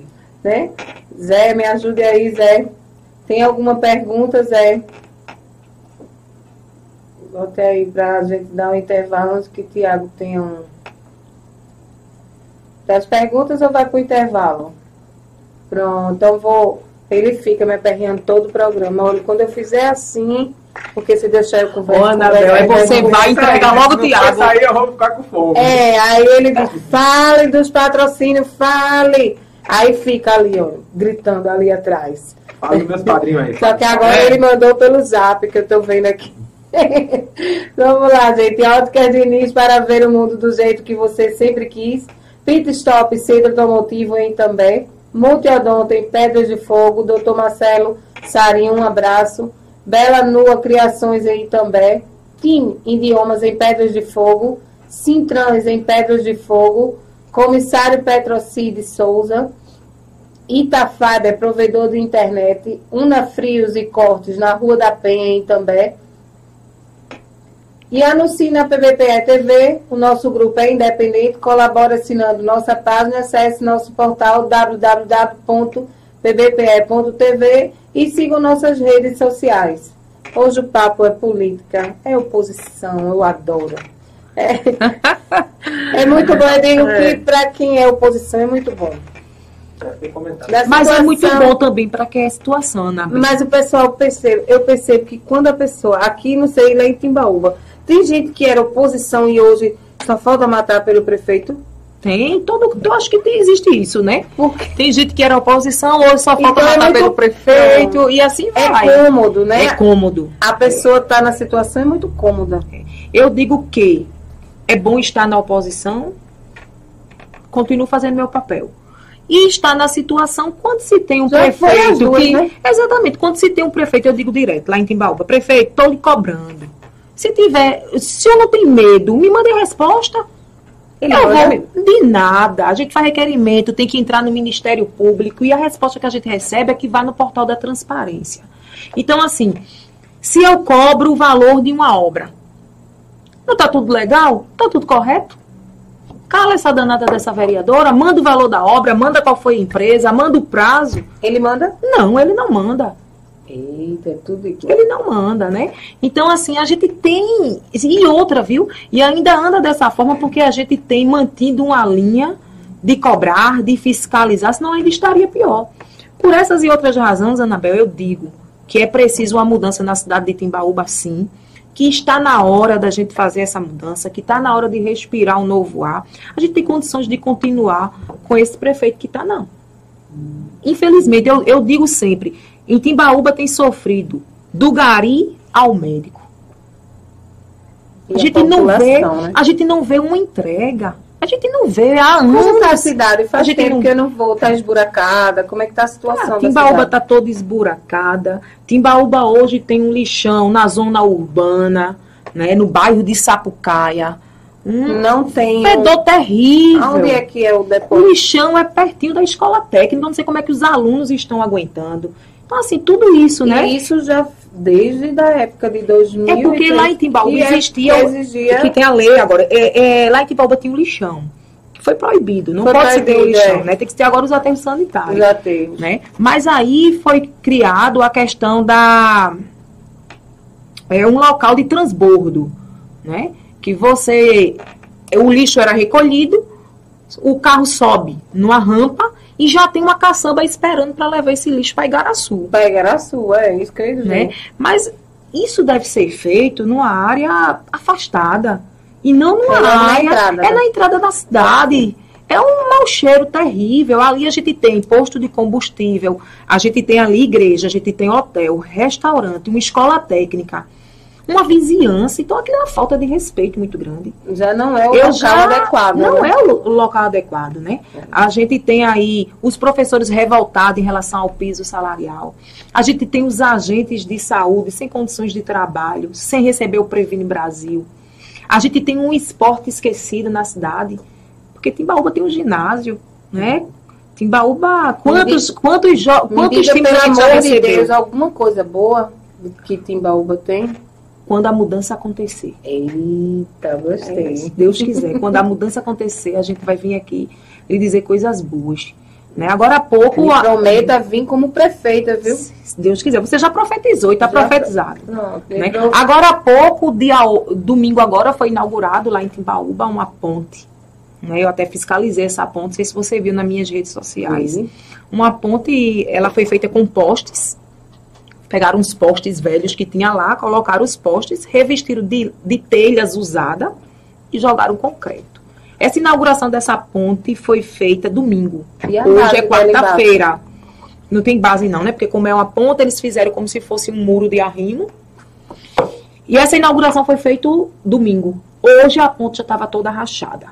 né? Zé, me ajude aí, Zé. Tem alguma pergunta, Zé? Bote aí pra gente dar um intervalo antes que o Tiago tenha um. Das perguntas ou vai pro intervalo? Pronto, então vou. Ele fica me aperreando todo o programa. Olha, quando eu fizer assim, porque se deixar eu conversar. Ô, Anabel, aí você vai entregar logo o Tiago. aí eu vou ficar com fome. É, aí ele diz, fale dos patrocínios, fale. Aí fica ali, ó, gritando ali atrás. Fala dos meus padrinhos aí. Só que agora É. ele mandou pelo zap, que eu tô vendo aqui. Vamos lá, gente. Ótica Diniz para ver o mundo do jeito que você sempre quis. Pit Stop Centro Automotivo em também. Multiodonto em Pedras de Fogo. Dr. Marcelo Sarinho, um abraço. Bela Nua Criações em Itambé. Tim Idiomas em Pedras de Fogo. Sintrans em Pedras de Fogo. Comissário Petrocide Souza. Itafiber, provedor de internet. Una Frios e Cortes na Rua da Penha em Itambé. E anuncie na PBPE TV, o nosso grupo é independente, colabora assinando nossa página, acesse nosso portal www.pbpe.tv e siga nossas redes sociais. Hoje o papo é política, é oposição, eu adoro. É, é muito bom, eu digo que para quem é oposição é muito bom. Mas é muito bom também para que é a situação, Anabel. Mas o pessoal percebe, eu percebo que quando a pessoa, aqui não sei, lá em Timbaúba, tem gente que era oposição e hoje só falta matar pelo prefeito. Tem, todo, eu acho que tem, existe isso, né? Porque Tem gente que era oposição, hoje só falta Então é matar muito- pelo prefeito e assim é vai. cômodo, né? É cômodo. A pessoa tá na situação é muito cômoda. Eu digo que é bom estar na oposição, continuo fazendo meu papel. E estar na situação quando se tem um Já prefeito duas, que. né? Exatamente, quando se tem um prefeito, eu digo direto, lá em Timbaúba, prefeito, estou lhe cobrando. Se tiver, se eu não tenho medo, me mande a resposta. Ele eu vou de nada. A gente faz requerimento, tem que entrar no Ministério Público e a resposta que a gente recebe é que vai no portal da transparência. Então, assim, se eu cobro o valor de uma obra, não está tudo legal? Está tudo correto? Cala essa danada dessa vereadora, manda o valor da obra, manda qual foi a empresa, manda o prazo. Ele manda? Não, ele não manda. Eita, é tudo igual. Ele não manda, né? Então, assim, a gente tem. E outra, viu? E ainda anda dessa forma porque a gente tem mantido uma linha de cobrar, de fiscalizar, senão ainda estaria pior. Por essas e outras razões, Anabel, eu digo que é preciso uma mudança na cidade de Timbaúba, sim. Que está na hora da gente fazer essa mudança, que está na hora de respirar um novo ar. A gente tem condições de continuar com esse prefeito que está, não. Infelizmente, eu, eu digo sempre, em Timbaúba tem sofrido do gari ao médico. E A gente não vê, né? a gente não vê uma entrega. A gente não vê há Como está a anos. cidade? Faz a gente tempo não- que eu não vou, tá esburacada. Como é que tá a situação Ah, Timbaúba está toda esburacada. Timbaúba hoje tem um lixão na zona urbana, né, no bairro de Sapucaia. Um Não tem... fedor terrível. Aonde é que é o O depósito? lixão é pertinho da escola técnica, eu não sei como é que os alunos estão aguentando. Então, assim, tudo isso, né? E isso já desde a época de 2000. É porque lá em Timbaúba que é- existia que o- exigia que tem a lei agora. É, é, lá em Timbaúba tinha um lixão. Que foi proibido. Não Foi pode se ter o proibido, lixão, é. né? Tem que ter agora os aterros sanitários. já teve. Né? Mas aí foi criado a questão da. É um local de transbordo. Né? Que você. O lixo era recolhido, o carro sobe numa rampa e já tem uma caçamba esperando para levar esse lixo para Igaraçu. Pegar a sua, é isso que eu né? Mas isso deve ser feito numa área afastada e não numa É logo na área entrada, é né? na entrada da cidade. É um mau cheiro terrível. Ali a gente tem posto de combustível, a gente tem ali igreja, a gente tem hotel, restaurante, uma escola técnica, uma vizinhança. Então aquilo é uma falta de respeito muito grande. Já não é o Eu local já- adequado. Não né? é o lo- o local adequado, né? A gente tem aí os professores revoltados em relação ao piso salarial. A gente tem os agentes de saúde sem condições de trabalho, sem receber o Previne Brasil. A gente tem um esporte esquecido na cidade, porque Timbaúba tem um ginásio, né? Timbaúba, quantos, quantos, Me quantos diga, times pelo amor de? Deus, alguma coisa boa que Timbaúba tem? Quando a mudança acontecer. Eita, gostei. Se Deus quiser, quando a mudança acontecer, a gente vai vir aqui e dizer coisas boas. Né? Agora há pouco. Me a- prometa vir como prefeita, viu? Se Deus quiser. Você já profetizou e está profetizado. Não, né? lembrou- Agora há pouco, dia, domingo agora, foi inaugurado lá em Timbaúba uma ponte. Né? Eu até fiscalizei essa ponte, não sei se você viu nas minhas redes sociais. Uma ponte, ela foi feita com postes. Pegaram uns postes velhos que tinha lá, colocaram os postes, revestiram de, de telhas usadas e jogaram concreto. Essa inauguração dessa ponte foi feita domingo. E Hoje é quarta-feira. Não tem base não, né? Porque como é uma ponte, eles fizeram como se fosse um muro de arrimo. E essa inauguração foi feita domingo. Hoje a ponte já estava toda rachada.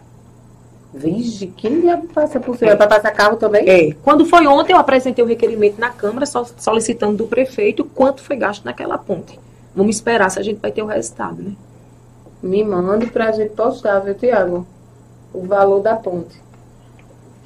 Vixe, que diabo passa por cima? É pra passar carro também? É. Quando foi ontem, eu apresentei o requerimento na Câmara, so- solicitando do prefeito quanto foi gasto naquela ponte. Vamos esperar se a gente vai ter o resultado, né? Me mande pra gente postar, viu, Tiago? O valor da ponte.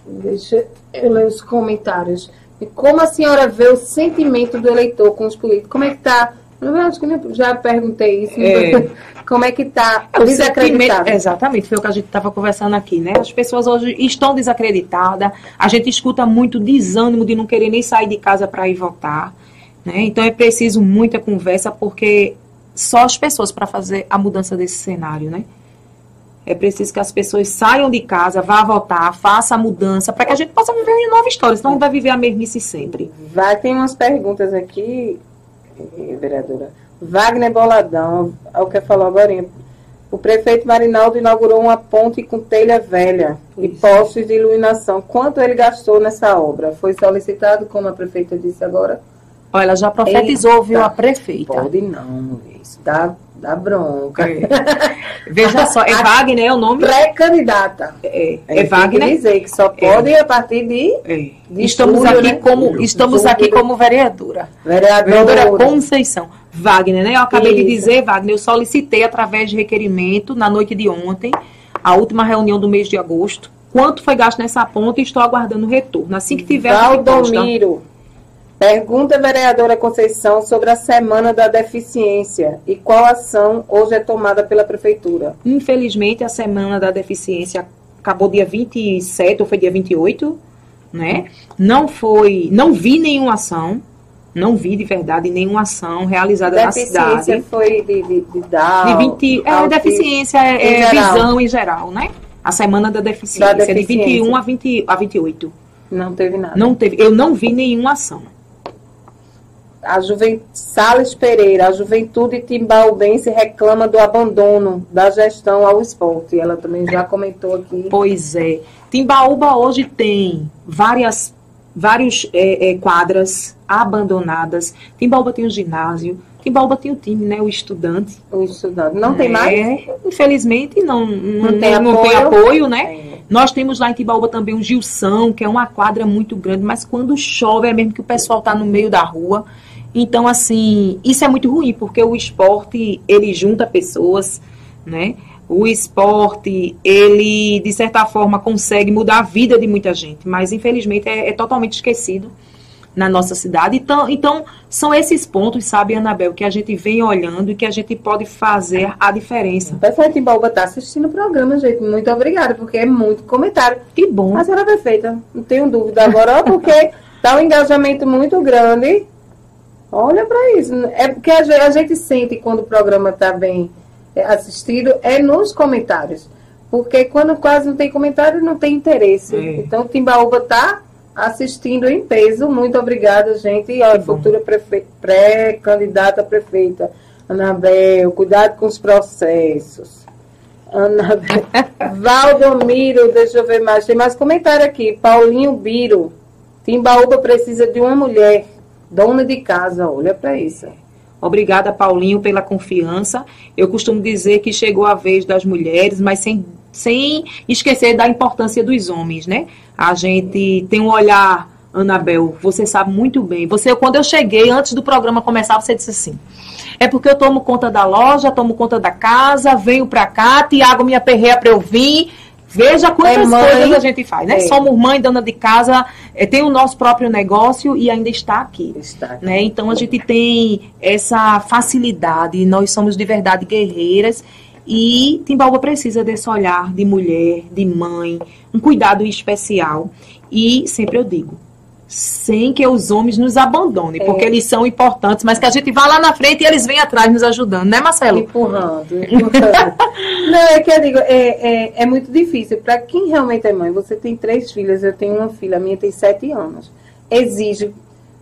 Deixa eu ler os comentários. E como a senhora vê o sentimento do eleitor com os políticos? Como é que tá? Eu acho que eu já perguntei isso. É. Como é que tá É o sentimento- desacreditado? Exatamente, foi o que a gente estava conversando aqui, né? As pessoas hoje estão desacreditadas, a gente escuta muito desânimo de não querer nem sair de casa para ir votar, né? Então é preciso muita conversa, porque só as pessoas para fazer a mudança desse cenário, né? É preciso que as pessoas saiam de casa, vá votar, faça a mudança, para que a gente possa viver uma nova história, senão a gente vai viver a mesmice sempre. Vai, tem umas perguntas aqui, vereadora. Wagner Boladão, é o que falou agora. O prefeito Marinaldo inaugurou uma ponte com telha velha e Pois. postes de iluminação. Quanto ele gastou nessa obra? Foi solicitado, como a prefeita disse agora? Olha, ela já profetizou, viu, a prefeita. Pode não, isso dá, dá bronca. É. Veja só, é Wagner, é o nome? Pré-candidata. É, é que Wagner. dizer que só pode a partir de É. De Estamos julho, aqui né? como estamos Julho. aqui como vereadora. vereadora. Vereadora Conceição. Wagner, né? Eu acabei de Isso. dizer, Wagner, eu solicitei através de requerimento na noite de ontem, a última reunião do mês de agosto. Quanto foi gasto nessa ponta e estou aguardando o retorno. Assim que tiver, posta. Valdomiro. Pergunta vereadora Conceição sobre a Semana da Deficiência e qual ação hoje é tomada pela Prefeitura. Infelizmente, a semana da deficiência acabou dia 27 ou foi dia 28, né? Não foi, não vi nenhuma ação, não vi de verdade nenhuma ação realizada na Deficiência cidade. foi de, de, de Down, De 20, é, deficiência é, em é visão em geral, né? A semana da deficiência, Da de deficiência. 21 a, 20, a 28. Não teve nada. Não teve, eu não vi nenhuma ação. A Juven... Salles Pereira, a juventude timbaubense reclama do abandono da gestão ao esporte. Ela também já comentou aqui. Pois é. Timbaúba hoje tem várias vários é, é, quadras abandonadas. Timbaúba tem o ginásio, Timbaúba tem o time, né, o estudante. O estudante. Não tem mais? É, infelizmente não, não, Não tem não tem apoio. apoio, né? É. Nós temos lá em Timbaúba também um Gilson, que é uma quadra muito grande, mas quando chove é mesmo que o pessoal está no meio da rua. Então, assim, isso é muito ruim, porque o esporte, ele junta pessoas, né? O esporte, ele, de certa forma, consegue mudar a vida de muita gente, mas infelizmente é, é totalmente esquecido na nossa cidade. Então, então, são esses pontos, sabe, Anabel, que a gente vem olhando e que a gente pode fazer a diferença. O pessoal de Timbaúba está assistindo o programa, gente. Muito obrigada, porque é muito comentário. Que bom. A senhora perfeita, não tenho dúvida agora, porque tá um engajamento muito grande. Olha para isso. É porque a gente, a gente sente quando o programa está bem é, assistido, é nos comentários. Porque quando quase não tem comentário, não tem interesse. É. Então, Timbaúba está assistindo em peso. Muito obrigada, gente. E bom. futura pré-candidata a prefeita, Anabel, cuidado com os processos. Anabel. Valdomiro, deixa eu ver mais. Tem mais comentário aqui. Paulinho Biro. Timbaúba precisa de uma mulher, dona de casa. Olha para isso. Obrigada, Paulinho, pela confiança. Eu costumo dizer que chegou a vez das mulheres, mas sem, sem esquecer da importância dos homens, né? A gente tem um olhar, Anabel, você sabe muito bem. Você, quando eu cheguei, antes do programa começar, você disse assim. É porque eu tomo conta da loja, tomo conta da casa, venho pra cá, Tiago me aperreia pra eu vir. Veja quantas É coisas a gente faz, né? É. Somos mãe, dona de casa, eh, tem o nosso próprio negócio e ainda está aqui Está. né? Então a gente tem essa facilidade, nós somos de verdade guerreiras E Timbaúba precisa desse olhar de mulher, de mãe, um cuidado especial. E sempre eu digo, sem que os homens nos abandonem, É. porque eles são importantes, mas que a gente vá lá na frente e eles vêm atrás nos ajudando, né, Marcelo? Empurrando, empurrando. Não, é que eu digo, é, é, é muito difícil. Para quem realmente é mãe, você tem três filhas, eu tenho uma filha, a minha tem sete anos. Exige,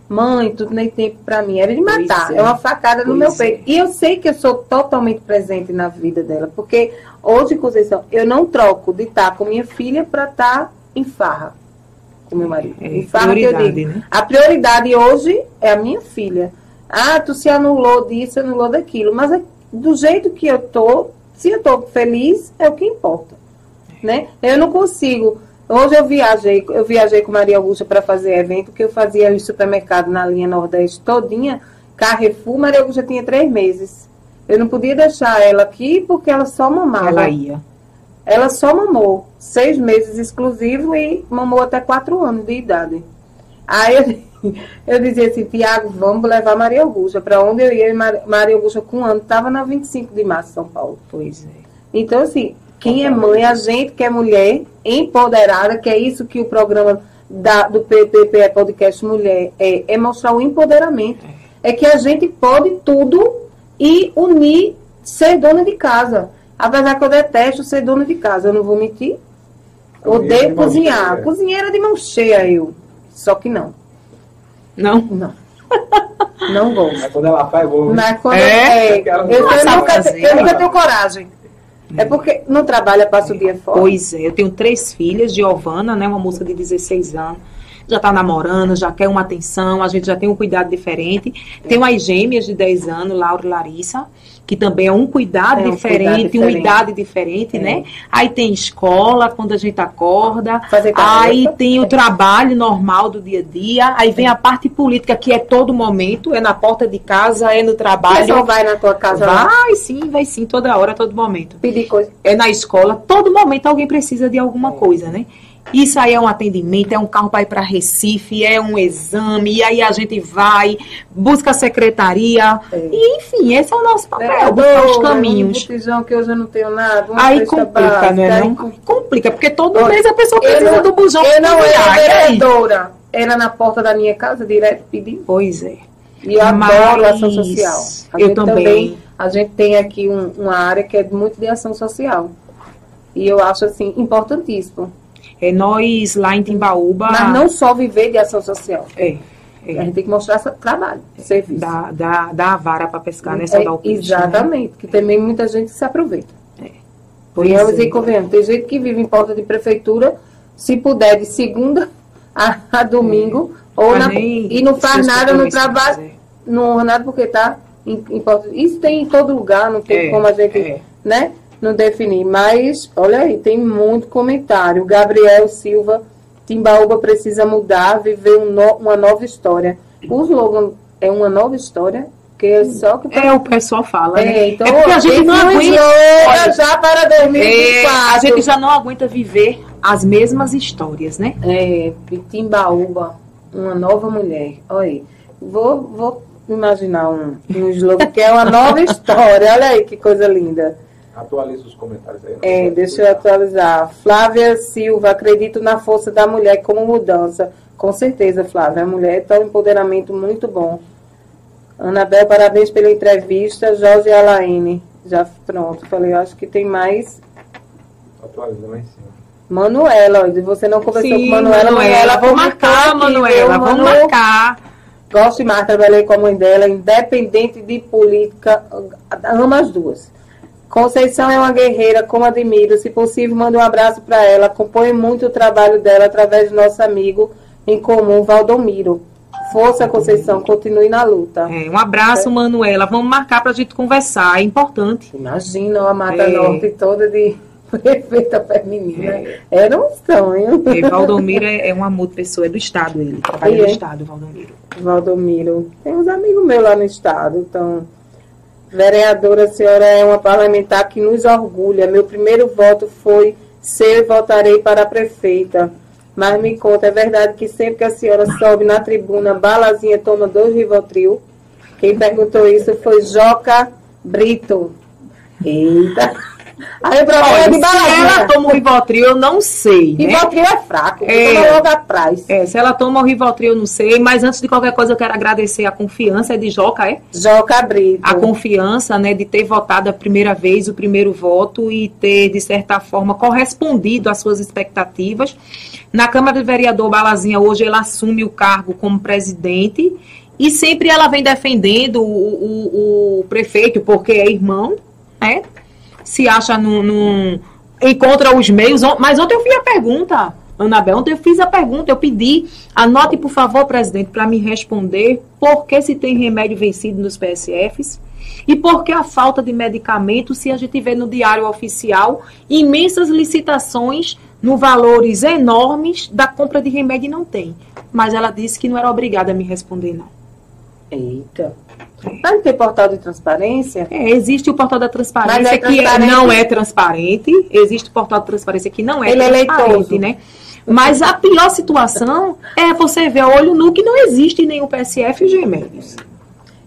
mãe, tu nem tempo para mim. Era de matar, é. é. uma facada no Pois meu é. peito. E eu sei que eu sou totalmente presente na vida dela, porque hoje, Conceição, eu não troco de estar com minha filha para estar em farra com meu marido. É, farra que eu digo. né? A prioridade hoje é a minha filha. Ah, tu se anulou disso, anulou daquilo. Mas é do jeito que eu tô, se eu tô feliz, é o que importa. Né? Eu não consigo. Hoje eu viajei, eu viajei com Maria Augusta para fazer evento, que eu fazia o supermercado na linha Nordeste todinha, Carrefour, Maria Augusta tinha três meses. Eu não podia deixar ela aqui porque ela só mamava. Ela ia. Ela só mamou seis meses exclusivo e mamou até quatro anos de idade. Aí eu, eu dizia assim, Tiago, vamos levar Maria Augusta. Para onde eu ia, Mar- Maria Augusta com um ano, estava na 25 de março, São Paulo. Pois é. Então, assim, quem é mãe, a gente que é mulher, empoderada, que é isso que o programa da, do PPP é Podcast Mulher é, é mostrar o empoderamento. É que a gente pode tudo e unir, ser dona de casa. Apesar que eu detesto ser dona de casa, eu não vou mentir. Odeio cozinhar. cheia. Cozinheira de mão cheia, eu. Só que não. Não? Não. Não gosto. Mas quando ela faz, eu vou. Mas quando É? é, eu, eu, sabe nunca, eu nunca tenho coragem. É porque não trabalha, passa o dia fora. Pois é, eu tenho três filhas, Giovana, né, uma moça de 16 anos, já tá namorando, já quer uma atenção, a gente já tem um cuidado diferente. Tenho as gêmeas de 10 anos, Laura e Larissa, que também é um cuidado É um diferente, cuidado uma diferente. idade diferente, É. né? Aí tem escola, quando a gente acorda, Fazer aí tem o É. trabalho normal do dia a dia, aí vem a parte política, que é todo momento, é na porta de casa, é no trabalho. pessoal vai na tua casa lá Vai sim, vai sim, toda hora, todo momento pedir coisa. é na escola, todo momento alguém precisa de alguma coisa, né? Isso aí é um atendimento, é um carro para ir para Recife, é um exame, e aí a gente vai, busca a secretaria, É. e enfim, esse é o nosso papel, buscar os caminhos. Um botijão que hoje eu não tenho nada. Aí complica, básica, não é? aí Não? com- Complica, porque todo Olha, mês a pessoa precisa não- do bujão Eu não era aí? vereadora. Era na porta da minha casa, direto pedindo. Pois é. E eu Mas adoro ação social. A eu gente também. A gente tem aqui um- uma área que é muito de ação social. E eu acho, assim, importantíssimo. É, nós lá em Timbaúba. Mas não só viver de ação social. É, A é, gente tem que mostrar trabalho, serviço. dá, dá, dá a vara para pescar nessa É, da né? exatamente, que também muita gente se aproveita. Pois Venhamos é. e convenhamos. Tem gente que vive em porta de prefeitura, se puder, de segunda a, a domingo, ou Mas na- e não faz nada no compromissos, trabalho, é. não nada porque está em, em porta. Isso tem em todo lugar, não tem É, como a gente, é. né, não definir. Mas, olha aí, tem muito comentário. Gabriel Silva, Timbaúba precisa mudar, viver um no- uma nova história. O slogan é uma nova história, que é só que É, o pessoal fala, né? é, então, é porque a gente não aguenta. olha, já para É, 2024. a gente já não aguenta viver as mesmas histórias, né? É, Timbaúba, uma nova mulher. Olha aí. Vou, vou imaginar um, um slogan que é uma nova história. Olha aí que coisa linda. Atualiza os comentários aí. É, deixa eu atualizar. Flávia Silva, acredito na força da mulher como mudança. Com certeza, Flávia. A mulher está um empoderamento muito bom. Anabel, parabéns pela entrevista. Jorge Alaine. Já pronto, falei, acho que tem mais. Atualiza lá em cima. Manuela, olha, você não conversou com Sim, Manuela. Manuela, vou vou marcar, Manuela, Manu? marcar. Gosto demais, trabalhei com a mãe dela, independente de política, amo as duas. Conceição é uma guerreira, como admiro. Se possível, mande um abraço para ela. Acompanhe muito o trabalho dela através do nosso amigo em comum, Valdomiro. Força, Conceição, continue na luta. É, um abraço, Manuela. Vamos marcar pra gente conversar, é importante. Imagina a Mata É. Norte toda de prefeita feminina. Era um sonho. É, Valdomiro é, é um amor de pessoa, é do Estado ele. Trabalha no é? Estado, Valdomiro. Valdomiro. Tem uns amigos meus lá no estado, então. Vereadora, a senhora é uma parlamentar que nos orgulha. Meu primeiro voto foi ser votarei para a prefeita. Mas me conta, é verdade que sempre que a senhora sobe na tribuna, Balazinha toma dois Rivotril? Quem perguntou isso foi Joca Brito. Eita! Aí o problema é de se ela toma o Rivotril, eu não sei, né? Rivotril é fraco. É. Toma logo atrás. É, se ela toma o Rivotril, eu não sei. Mas antes de qualquer coisa, eu quero agradecer a confiança é de Joca, é? Joca Brito. a confiança né, de ter votado a primeira vez o primeiro voto e ter, de certa forma, correspondido às suas expectativas. Na Câmara de Vereador Balazinha, hoje ela assume o cargo como presidente e sempre ela vem defendendo o, o- o prefeito, porque é irmão, né? Se acha num. num- encontra os meios. Mas ontem eu fiz a pergunta, Anabel, ontem eu fiz a pergunta, eu pedi, anote, por favor, presidente, para me responder por que se tem remédio vencido nos PSFs e por que a falta de medicamento, se a gente vê no diário oficial imensas licitações no valores enormes da compra de remédio e não tem. Mas ela disse que não era obrigada a me responder, não. Eita. Não tem portal de transparência? É, existe o portal da transparência é que é- transparente? não é transparente. Existe o portal da transparência que não é Ele é transparente, leitoso. né? Mas a pior situação é você ver a olho nu que não existe nenhum PSF e os remédios.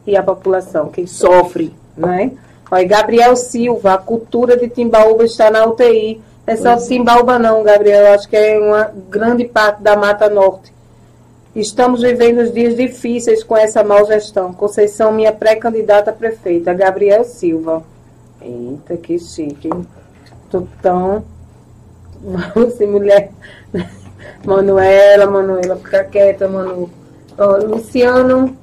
E a população, quem sofre, né? Olha, Gabriel Silva, a cultura de Timbaúba está na UTI. É só de Timbaúba não, Gabriel. Acho que é uma grande parte da Mata Norte. Estamos vivendo os dias difíceis com essa mal gestão. Conceição, minha pré-candidata prefeita, Gabriel Silva. Eita, que chique, hein? Tô tão... Você, mulher... Manuela, Manuela, fica quieta, Manu. Luciano...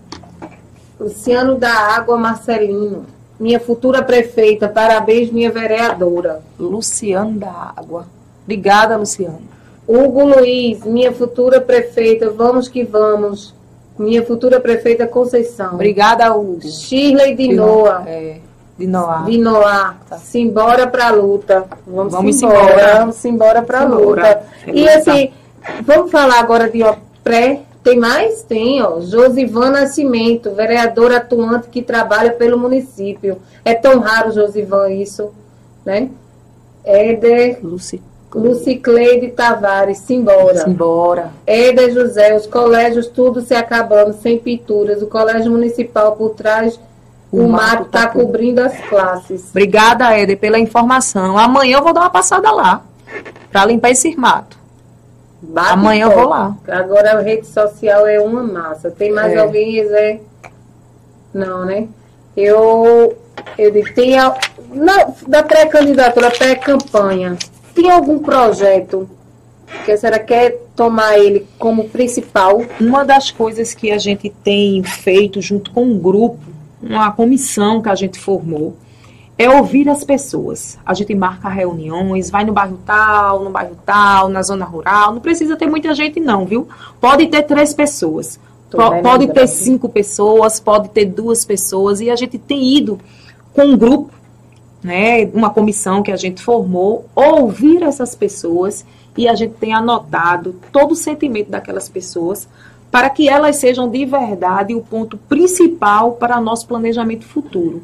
Luciano da Água Marcelino. Minha futura prefeita. Parabéns, minha vereadora. Luciano da Água. Obrigada, Luciano. Hugo Luiz, minha futura prefeita. Vamos que vamos. Minha futura prefeita Conceição. Obrigada, Hugo. Shirley de Noa. É, de Noah. De Noá. Simbora pra luta. Vamos, Vamos embora. embora. Vamos embora pra Simbora. luta. É E luta. assim, vamos falar agora de ó, pré. Tem mais? Tem, ó. Josivan Nascimento, vereador atuante que trabalha pelo município. É tão raro, Josivan, isso, né? Éder Luci. Lucicleide Tavares, simbora. Simbora. Éder José, os colégios tudo se acabando, sem pinturas. O colégio municipal por trás, o, O mato mato tá está co- cobrindo as classes. Obrigada, Éder, pela informação. Amanhã eu vou dar uma passada lá. Pra limpar esse mato. Bate Amanhã eu vou lá. Agora a rede social é uma massa. Tem mais É. alguém, Zé? Não, né? Eu, eu digo, tem a, na, da pré-candidatura, pré-campanha, tem algum projeto que a senhora quer tomar ele como principal? Uma das coisas que a gente tem feito junto com um grupo, uma comissão que a gente formou, é ouvir as pessoas. A gente marca reuniões, vai no bairro tal, no bairro tal, na zona rural. Não precisa ter muita gente, não, viu? Pode ter três pessoas. Pode ter cinco pessoas, pode ter duas pessoas. E a gente tem ido com um grupo, né, uma comissão que a gente formou, ouvir essas pessoas e a gente tem anotado todo o sentimento daquelas pessoas para que elas sejam de verdade o ponto principal para nosso planejamento futuro.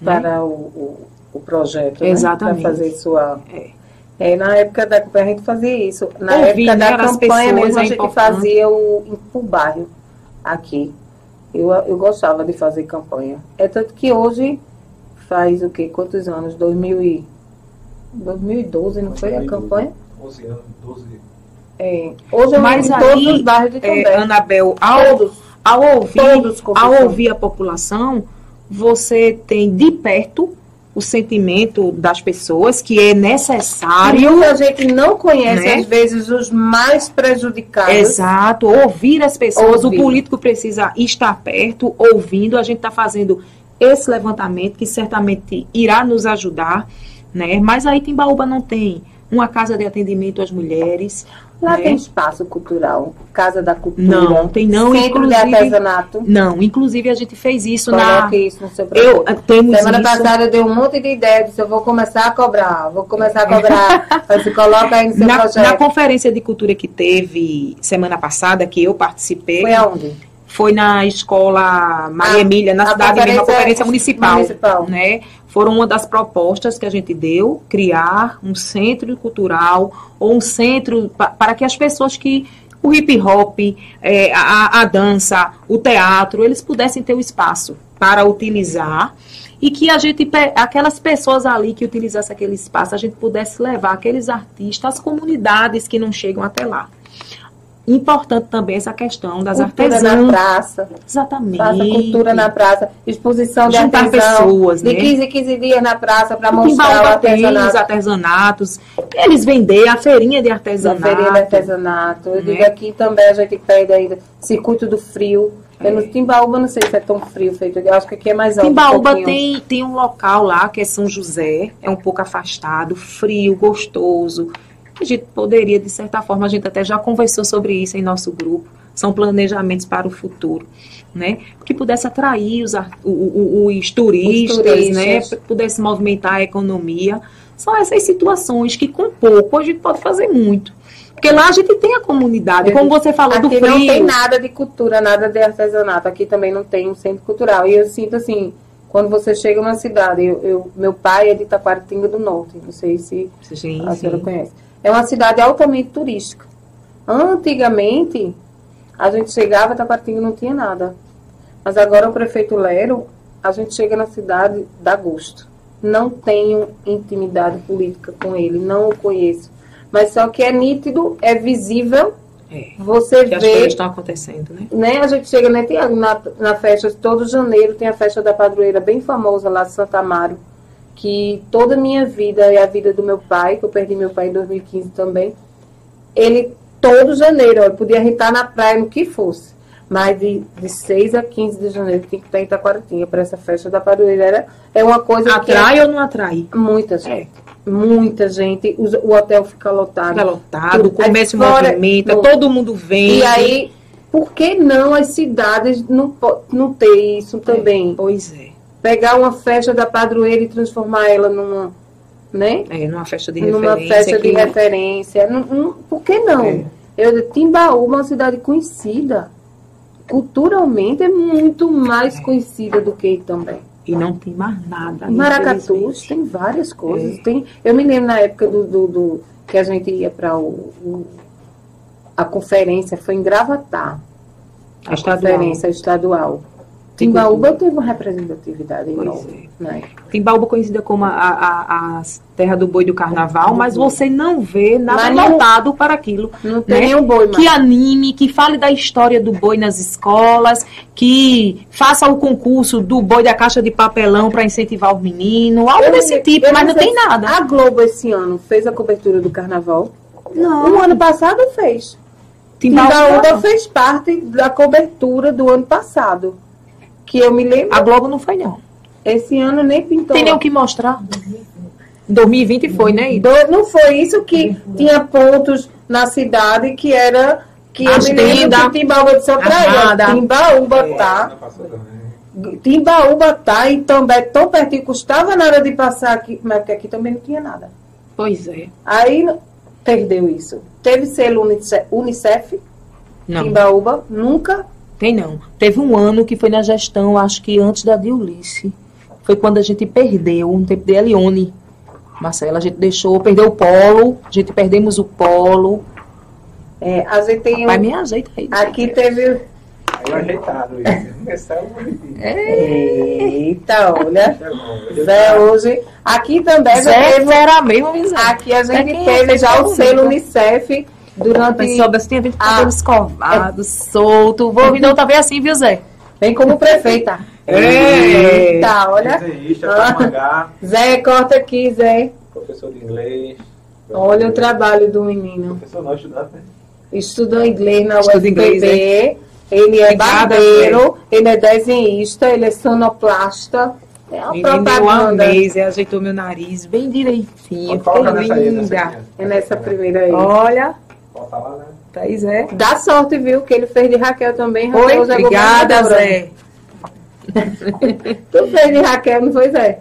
né? para o, o, o projeto, né? Exatamente. Para fazer sua... É. É, na época da campanha a gente fazia isso. Na Ouvir, época né, da campanha mesmo a é gente importante. fazia o, o bairro aqui. Eu, eu gostava de fazer campanha. É tanto que hoje faz o quê? Quantos anos? 2000 e... 2012, não foi a campanha? 11 anos, 12. É. Hoje eu Mas em aí, todos os bairros de É, Cambé. Anabel, ao, ao, ouvir, ao ouvir a população, você tem de perto o sentimento das pessoas que é E necessário muita gente não conhece, Né? às vezes, os mais prejudicados. Exato, ouvir as pessoas, Ouvir. o político precisa estar perto, ouvindo. A gente está fazendo esse levantamento que certamente irá nos ajudar, né? Mas aí Timbaúba não tem uma casa de atendimento às mulheres. Lá né? tem espaço cultural, Casa da Cultura. Não, tem não, Centro de inclusive- artesanato. Não, inclusive a gente fez isso na. Coloque isso no seu Eu projeto. temos Semana isso. passada eu dei um monte de ideia, disse, eu vou começar a cobrar, vou começar a cobrar. Você coloca aí no seu Na, na projeto. conferência de cultura que teve semana passada, que eu participei, Foi aonde? Foi na escola Maria Emília, na a cidade mesmo, a conferência municipal. municipal. Né? Foram uma das propostas que a gente deu, criar um centro cultural ou um centro pa- para que as pessoas que o hip hop, eh, a, a dança, o teatro, eles pudessem ter o espaço. para utilizar e que a gente, aquelas pessoas ali que utilizassem aquele espaço, a gente pudesse levar aqueles artistas às comunidades que não chegam até lá. Importante também essa questão das Cultura na artesãs. praça. Exatamente. Faça cultura na praça. Exposição de Juntar artesão. pessoas, de né? 15 em 15 dias na praça para mostrar o tem os artesanato. artesanatos. Eles vendem a feirinha de artesanato. feirinha de artesanato. Eu Né? digo aqui também a gente pede ainda circuito do frio. Eu no Timbaúba não sei se é tão frio feito. Eu acho que aqui é mais alto. um Timbaúba pouquinho. tem, tem um local lá que é São José, é um pouco afastado, frio, gostoso. A gente poderia, de certa forma, a gente até já conversou sobre isso em nosso grupo. São planejamentos para o futuro, né? Que pudesse atrair os, ar- o- o- o- os turistas, Os turistas. né? Pudesse movimentar a economia. São essas situações que com pouco a gente pode fazer muito. Porque lá a gente tem a comunidade, como você falou do Aqui frio. não tem nada de cultura, nada de artesanato. Aqui também não tem um centro cultural. E eu sinto assim, quando você chega numa cidade, eu, eu- meu pai é de Taquaritinga do Norte, não sei se Sim, a senhora sim. conhece. É uma cidade altamente turística. Antigamente, a gente chegava, Taquaritinga não tinha nada. Mas agora o prefeito Lero, a gente chega na cidade, dá gosto. Não tenho intimidade política com ele, não o conheço. Mas só que é nítido, é visível, É, você que as vê coisas estão acontecendo, né? né? A gente chega, né, na, na festa, todo janeiro tem a festa da padroeira bem famosa lá de Santa Amaro, que toda a minha vida e a vida do meu pai, que eu perdi meu pai em 2015 também, ele, todo janeiro, eu podia estar na praia, no que fosse, mas de, de 6 a 15 de janeiro tem que estar em Itaquaratinga para essa festa da padroeira. Era- É uma coisa Atrai ou não atrai? que é muita gente, muita gente, os- o hotel fica lotado. Fica lotado, o Aí fora- movimenta, não. todo mundo vem. E aí, por que não as cidades não, não ter isso também? Pois é. Pegar uma festa da padroeira e transformar ela numa, né? É, numa festa de numa referência. festa de que- referência. Não, não- por que não? É. Eu, Timbaúba é uma cidade conhecida. Culturalmente é muito mais conhecida do que também. E não tem mais nada. Maracatus infelizmente. tem várias coisas. É. Tem, eu me lembro na época do, do- do- que a gente ia para o, o- a conferência, foi em Gravatar. A Estadual. conferência estadual. Timbaúba teve uma representatividade enorme. Né? Timbaúba é conhecida como a, a, a terra do boi do carnaval, mas você não vê nada Mas não- voltado para aquilo. Não tem Né? nenhum boi mais. Que anime, que fale da história do boi nas escolas, que faça o concurso do boi da caixa de papelão para incentivar os meninos, algo Eu desse não- tipo, mas não sei tem nada. A Globo esse ano fez a cobertura do carnaval. Não. O ano passado fez. Timbaúba fez parte da cobertura do ano passado. Que eu me lembro, a Globo não foi, não. esse ano nem pintou. Tem nem o que mostrar. 2020 foi, né? Do- não foi isso que tinha pontos na cidade que era que eu me lembro Agenda. que Timbaúba Armada. ela, Timbaúba tá, Timbaúba tá e também tão pertinho, custava nada de passar aqui, mas porque aqui também não tinha nada. Pois é. Aí perdeu isso. Teve selo Unicef, Unicef Não. Timbaúba, nunca. Tem não. Teve um ano que foi na gestão, acho que antes da de Ulice. Foi quando a gente perdeu, um tempo de Elione. Marcela, a gente deixou, perdeu o polo, a gente perdemos o polo. É, a gente tem Vai um, me ajeita aí. aqui teve. Aí ajeitado isso. É. Eita, olha. É. Zé hoje. Aqui também Zé teve. era mesmo? Aqui a gente é teve já o selo? Unicef durante. Mas soubesse, tinha vindo com cabelo escovado, solto. Vou vir da outra vez assim, viu, Zé? Vem como prefeita. É. Eita, olha. Ah. Tamangá, Zé, corta aqui, Zé. professor de inglês. Olha o trabalho do menino. Professor não estudante, né? Estudou inglês na UFPB. inglês, Ele é barbeiro, ele é desenhista, ele é sonoplasta. É uma eu propaganda. amei, Zé ajeitou meu nariz bem direitinho. Nessa linda. né? É nessa primeira aí. Olha, lá, né? tá aí, Zé. Dá sorte, viu? Que ele fez de Raquel também. Oi, Raquel é obrigada. Zé. Tu fez de Raquel, não foi, Zé?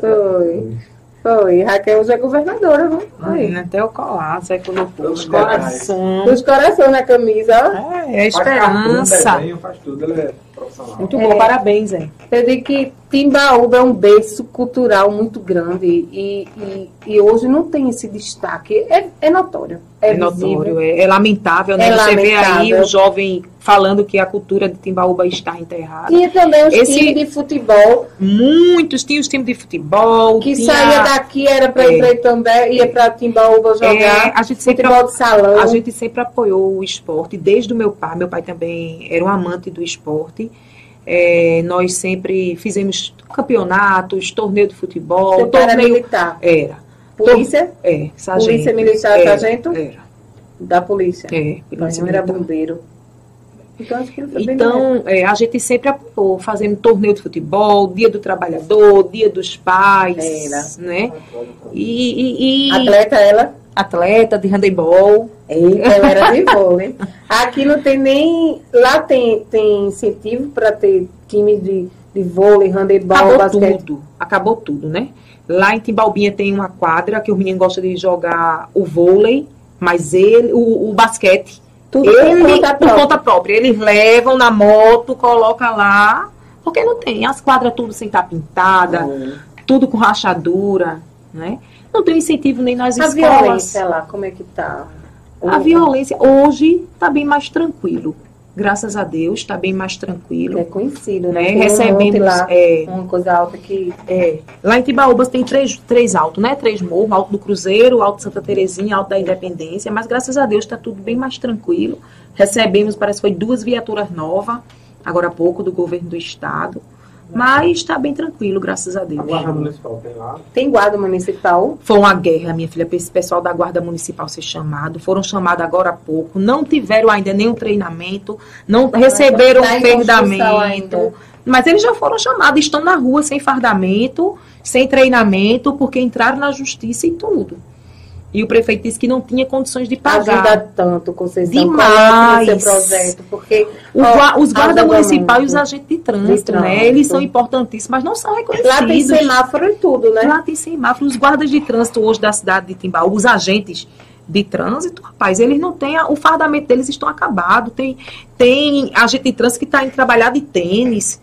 Foi. Foi. Raquel já é governadora, não? Foi. Menina, Até o colar, Zé colocou os Tudo coração. Os corações na camisa, ó. É, é Faz cartoon, esperança. desenho, faz tudo, ele é profissional. Muito É. bom, parabéns, Zé. Eu digo que Timbaúba é um berço cultural muito grande e, e, e hoje não tem esse destaque. É, é notório. É, É notório, é, é lamentável, né? É Você vê aí lamentável. o jovem falando que a cultura de Timbaúba está enterrada. Tinha também os Esse- times de futebol Muitos tinham os times de futebol. que tinha- saía daqui, era para É. ir ia para Timbaúba jogar. É, a gente sempre futebol de salão. A gente sempre apoiou o esporte, desde o meu pai. Meu pai também era um amante do esporte. É, nós sempre fizemos campeonatos, torneio de futebol, era torneio. militar. Era. Polícia É, sargento. Polícia Militar, Era, sargento? Era. da polícia. É, Pai polícia era bombeiro. Então bem Então, é, a gente sempre apoiou, fazendo torneio de futebol, dia do trabalhador, dia dos pais, Era. né? E, e- e Atleta ela? atleta de handebol. Eita, ela era de vôlei. Aqui não tem nem. Lá tem, tem incentivo para ter time de, de vôlei, handebol, Acabou basquete. tudo, acabou tudo, né? Lá em Timbalbinha tem uma quadra que o menino gosta de jogar o vôlei, mas ele, o, o basquete, Tudo ele, por conta por própria. conta própria. Eles levam na moto, coloca lá, porque não tem. As quadras tudo sem estar pintada, tudo com rachadura, né? Não tem incentivo nem nas A escolas. violência lá, como é que tá? A violência hoje está bem mais tranquilo. Graças a Deus, está bem mais tranquilo. É conhecido, né? né? Recebemos. lá, é, uma coisa alta que. é, lá em Timbaúbas tem três, três altos, né? Três morros, Alto do Cruzeiro, Alto Santa Terezinha, Alto da Independência, mas graças a Deus está tudo bem mais tranquilo. Recebemos, parece que foi duas viaturas novas, agora há pouco, do governo do estado. Mas está bem tranquilo, graças a A Deus. Guarda Municipal tem lá. Tem guarda municipal. Foi uma guerra, minha filha, para esse pessoal da Guarda Municipal ser chamado. Foram chamados agora há pouco. Não tiveram ainda nenhum treinamento, não receberam tá fardamento. Mas eles já foram chamados, estão na rua sem fardamento, sem treinamento, porque entraram na justiça e tudo. E o prefeito disse que não tinha condições de pagar. Ajuda tanto, Conceição. Demais. Coloque no seu projeto, porque ó, os guarda municipal e muito. os agentes de trânsito, De trânsito. né? Eles são importantíssimos, mas não são reconhecidos. Lá tem semáforo e tudo, né? Lá tem semáforo. Os guardas de trânsito hoje da cidade de Timbaú, os agentes de trânsito, rapaz, eles não têm, o fardamento deles estão acabado. Tem, tem agente de trânsito que está indo trabalhar de tênis,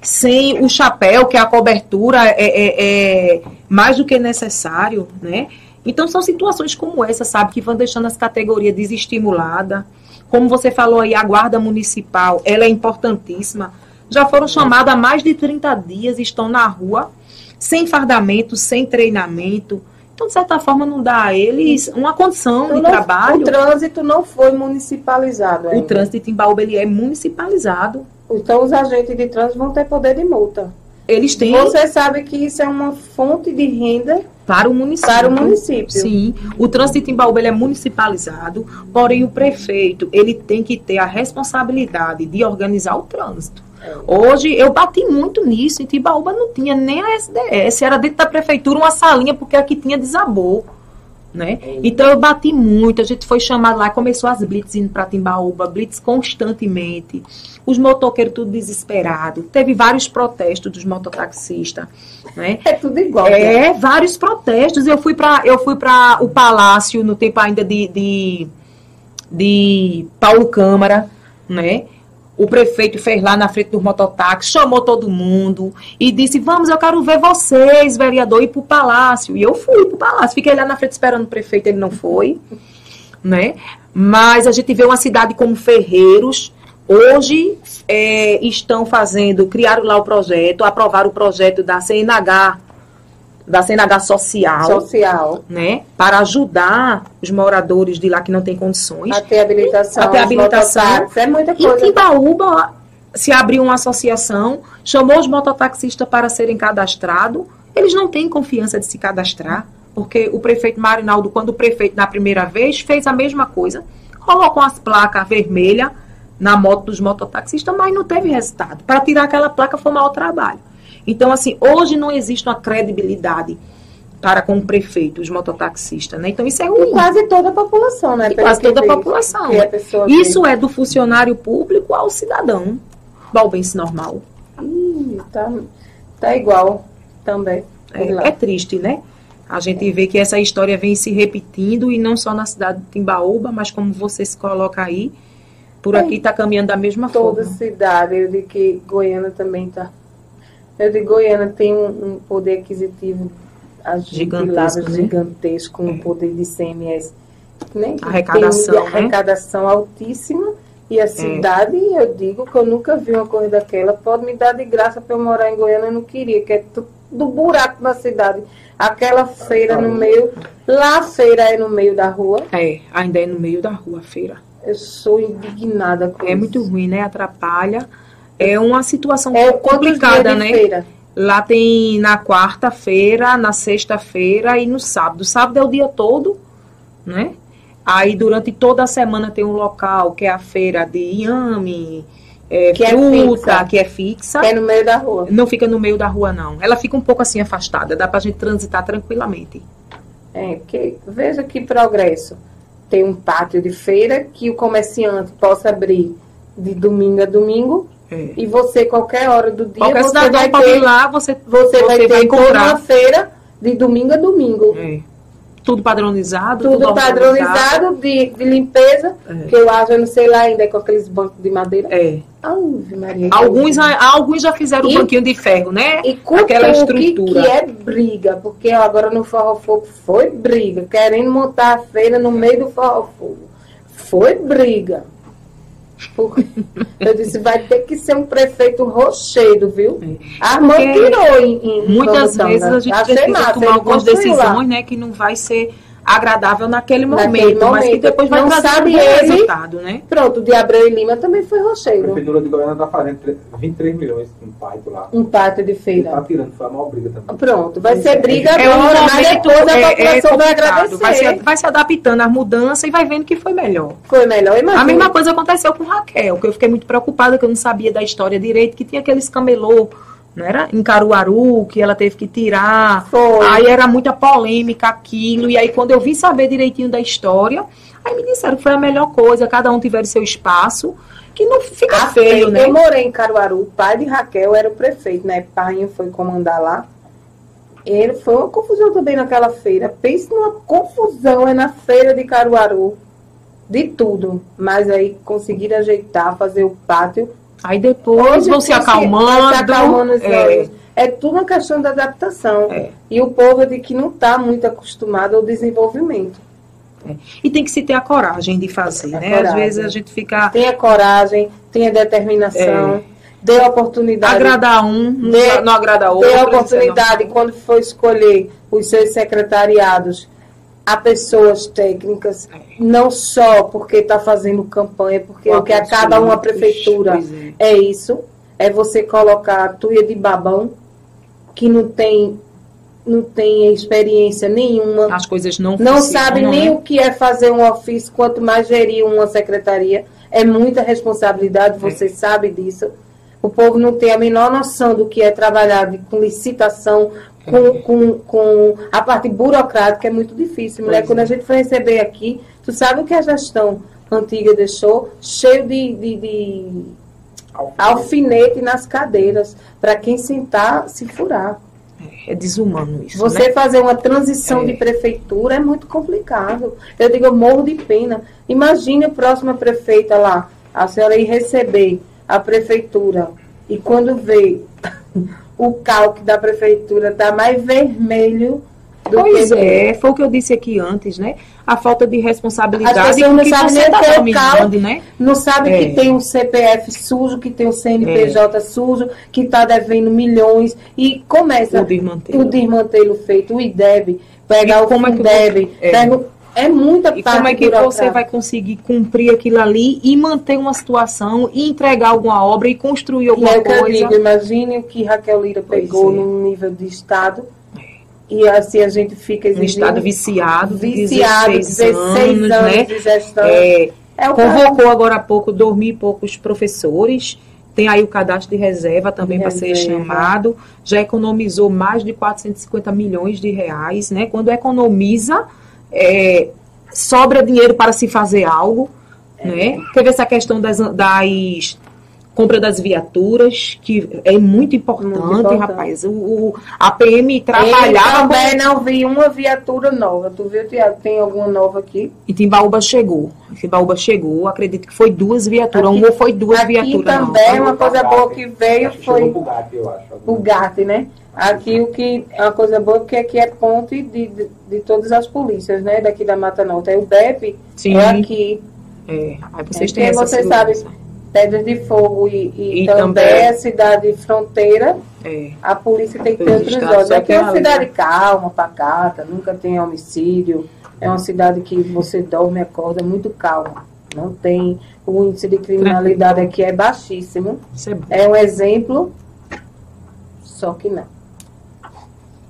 sem o chapéu, que é a cobertura é, é- é mais do que necessário, né? Então são situações como essa, sabe, que vão deixando as categorias desestimuladas. Como você falou aí, a guarda municipal, ela é importantíssima. Já foram chamados há mais de 30 dias, estão na rua, sem fardamento, sem treinamento. Então, de certa forma, não dá a eles uma condição Então, de não- trabalho. O trânsito não foi municipalizado O ainda. trânsito de Timbaúba ele é municipalizado. Então os agentes de trânsito vão ter poder de multa. Eles têm Você sabe que isso é uma fonte de renda para o município. para o município. Sim, o trânsito de Timbaúba ele é municipalizado, porém o prefeito ele tem que ter a responsabilidade de organizar o trânsito. Hoje eu bati muito nisso, em Timbaúba não tinha nem a SDS, era dentro da prefeitura uma salinha porque aqui tinha desabou. Né? Então eu bati muito, a gente foi chamado lá, começou as blitz indo para Timbaúba, blitz constantemente, os motoqueiros tudo desesperado, teve vários protestos dos mototaxistas, né? É tudo igual. né? É, vários protestos. Eu fui para eu fui para o palácio no tempo ainda de, de de Paulo Câmara, né? O prefeito fez lá na frente dos mototáxis, chamou todo mundo e disse: Vamos, eu quero ver vocês, vereador, ir pro palácio. E eu fui pro palácio, fiquei lá na frente esperando o prefeito, ele não foi, né? Mas a gente vê uma cidade como Ferreiros. Hoje é, estão fazendo, criaram lá o projeto, aprovaram o projeto da CNH, da CNH Social, Social. né? Para ajudar os moradores de lá que não têm condições. A ter habilitação. A ter os habilitação. É muita Em coisa. Timbaúba se abriu uma associação, chamou os mototaxistas para serem cadastrados. Eles não têm confiança de se cadastrar, porque o prefeito Marinaldo, quando o prefeito na primeira vez, fez a mesma coisa, colocou as placas vermelhas na moto dos mototaxistas, mas não teve resultado. Para tirar aquela placa foi um maior trabalho. Então, assim, hoje não existe uma credibilidade para com o prefeito, os mototaxistas, né? Então, isso é E ruim. quase toda a população, né? E quase toda a população. Que a pessoa Isso é do funcionário público ao cidadão. Balbense normal. Ih, tá, tá igual também. É, é triste, né? A gente vê que essa história vem se repetindo e não só na cidade de Timbaúba, mas como você se coloca aí, por É. aqui está caminhando da mesma Toda forma. cidade, eu digo que Goiânia também tá. Eu de Goiânia tem um, um poder aquisitivo Gigantesco, né? gigantesco, um poder de CMS. Nem que Arrecadação, tem né? arrecadação altíssima. E a cidade, eu digo que eu nunca vi uma coisa daquela. Pode me dar de graça para eu morar em Goiânia, eu não queria, que é do buraco da cidade. Aquela feira no meio. Lá a feira é no meio da rua. É, ainda é no meio da rua a feira. Eu sou indignada com É isso. muito ruim, né? Atrapalha. É uma situação É complicada, né? feira? Lá tem na quarta-feira, na sexta-feira e no sábado. Sábado é o dia todo, né? Aí durante toda a semana tem um local que é a feira de inhame, é, Que é fruta, fixa. que é fixa. É no meio da rua. Não fica no meio da rua, não. Ela fica um pouco assim afastada. Dá pra gente transitar tranquilamente. É, porque veja que progresso. Tem um pátio de feira que o comerciante possa abrir de domingo a domingo É. e você, qualquer hora do dia, Qualquer você vai pode ter, ir lá, você, você vai ter toda comprar. uma feira de domingo a domingo. É. Tudo padronizado, Tudo, tudo, padronizado de, de limpeza, É. que eu acho, eu não sei lá ainda, é com aqueles bancos de madeira. É. Ave Maria. Alguns, alguns já fizeram E- o banquinho de ferro, né? E Aquela estrutura. que é briga, porque agora no Forró Fogo foi briga, querendo montar a feira no meio do Forró Fogo. Foi briga. Eu disse, vai ter que ser um prefeito rochedo, viu? A irmã É. Tirou em, em Muitas vezes a gente Achei precisa massa, tomar algumas construiu lá. decisões, né, que não vai ser agradável naquele momento, Naquele mas que momento. depois vai Não trazer sabe um ele. resultado, né? Pronto, o de Abreu e Lima também foi A rochedo. Prefeitura de Goiânia está fazendo tre- 23 milhões com pátio lá. Um pátio de feira. está tirando, foi a maior briga também. Pronto, vai ser briga É um agora, mas momento, depois a é, é população vai complicado. agradecer. Vai se, vai se adaptando às mudanças e vai vendo que foi melhor. Foi melhor, imagina. A mesma coisa aconteceu com Raquel, que eu fiquei muito preocupada, que eu não sabia da história direito, que tinha aqueles camelô, não era? Em Caruaru, que ela teve que tirar. Foi. Aí era muita polêmica aquilo, e aí quando eu vim saber direitinho da história, aí me disseram que foi a melhor coisa, cada um tiver seu espaço, que não fica A feio, né? Eu morei em Caruaru, o pai de Raquel era o prefeito, né? Pai foi comandar lá. Ele foi uma confusão também naquela feira. Pense numa confusão, é na feira de Caruaru. De tudo. Mas aí conseguiram ajeitar, fazer o pátio. Aí depois vão se tem acalmando. se acalmando é. É tudo uma questão da adaptação. É. E o povo é de que não está muito acostumado ao desenvolvimento. E tem que se ter a coragem de fazer, A né? Às coragem. vezes a gente fica Tenha coragem, tenha determinação, dê oportunidade. agradar um, não, Dê- não agrada outro. Dê a é oportunidade, quando for escolher os seus secretariados, a pessoas técnicas, não só porque está fazendo campanha, porque o que acaba uma prefeitura é. é isso, é você colocar a tuia de babão, que não tem, não tem experiência nenhuma, As coisas não não sabe nem né? o que é fazer um ofício, quanto mais gerir uma secretaria. É muita responsabilidade, você sabe disso. O povo não tem a menor noção do que é trabalhar com licitação, com, com, com a parte burocrática, é muito difícil. Mulher, Pois quando é. a gente foi receber aqui, tu sabe o que a gestão antiga deixou? Cheio de, de, de alfinete nas cadeiras, para quem sentar se furar. É desumano isso, Você né? fazer uma transição É. de prefeitura é muito complicado. Eu digo, eu morro de pena. Imagine a próxima prefeita lá, a senhora ir receber a prefeitura e quando vê o calque da prefeitura tá mais vermelho do Pois que é, foi o que eu disse aqui antes, né? A falta de As responsabilidade pessoas não sabem nem está o que é o dominando, calque. né? Não sabe É. que tem um CPF sujo, que tem um CNPJ sujo, que está devendo milhões e começa O desmantelo. o desmantelo feito, o IDEB, pegar o como é que Fundeb, você- é. pega o- é muita E parte como é que você vai conseguir cumprir aquilo ali e manter uma situação e entregar alguma obra e construir E alguma é que eu coisa? digo, imagine o que Raquel Lira pegou é. no nível de Estado e assim a gente fica Um exigindo estado viciado, viciado, 16, 16 anos, anos né? de gestão. É, É o caso. convocou agora há pouco e poucos professores. Tem aí o cadastro de reserva também para ser chamado. Já economizou mais de 450 milhões de reais, né? Quando economiza, é, sobra dinheiro para se fazer algo, É. né? Teve essa questão das, das compra das viaturas, que é muito importante, Muito importante. rapaz. O, o- a PM Eu trabalhava também não vi uma viatura nova. Tu viu, Tiago? Tem alguma nova aqui? e Timbaúba chegou. Timbaúba chegou, acredito que foi duas viaturas, Aqui- uma ou foi duas aqui viaturas. não. também uma coisa boa que veio Acho foi gato, eu acho. o né? Aqui o que é uma coisa boa porque aqui é ponte de, de, de todas as polícias, né? Daqui da Mata Norte. Aí o BEP Sim. é aqui. É, aí vocês É, têm porque essa você segurança. Pedras de Fogo e, e E também também- a cidade fronteira, É. a polícia tem que ter outros olhos. Aqui é uma ali, cidade calma, pacata, nunca tem homicídio. É uma cidade que você dorme acorda muito calma. Não tem. O índice de criminalidade aqui é baixíssimo. É. É um exemplo, só que não.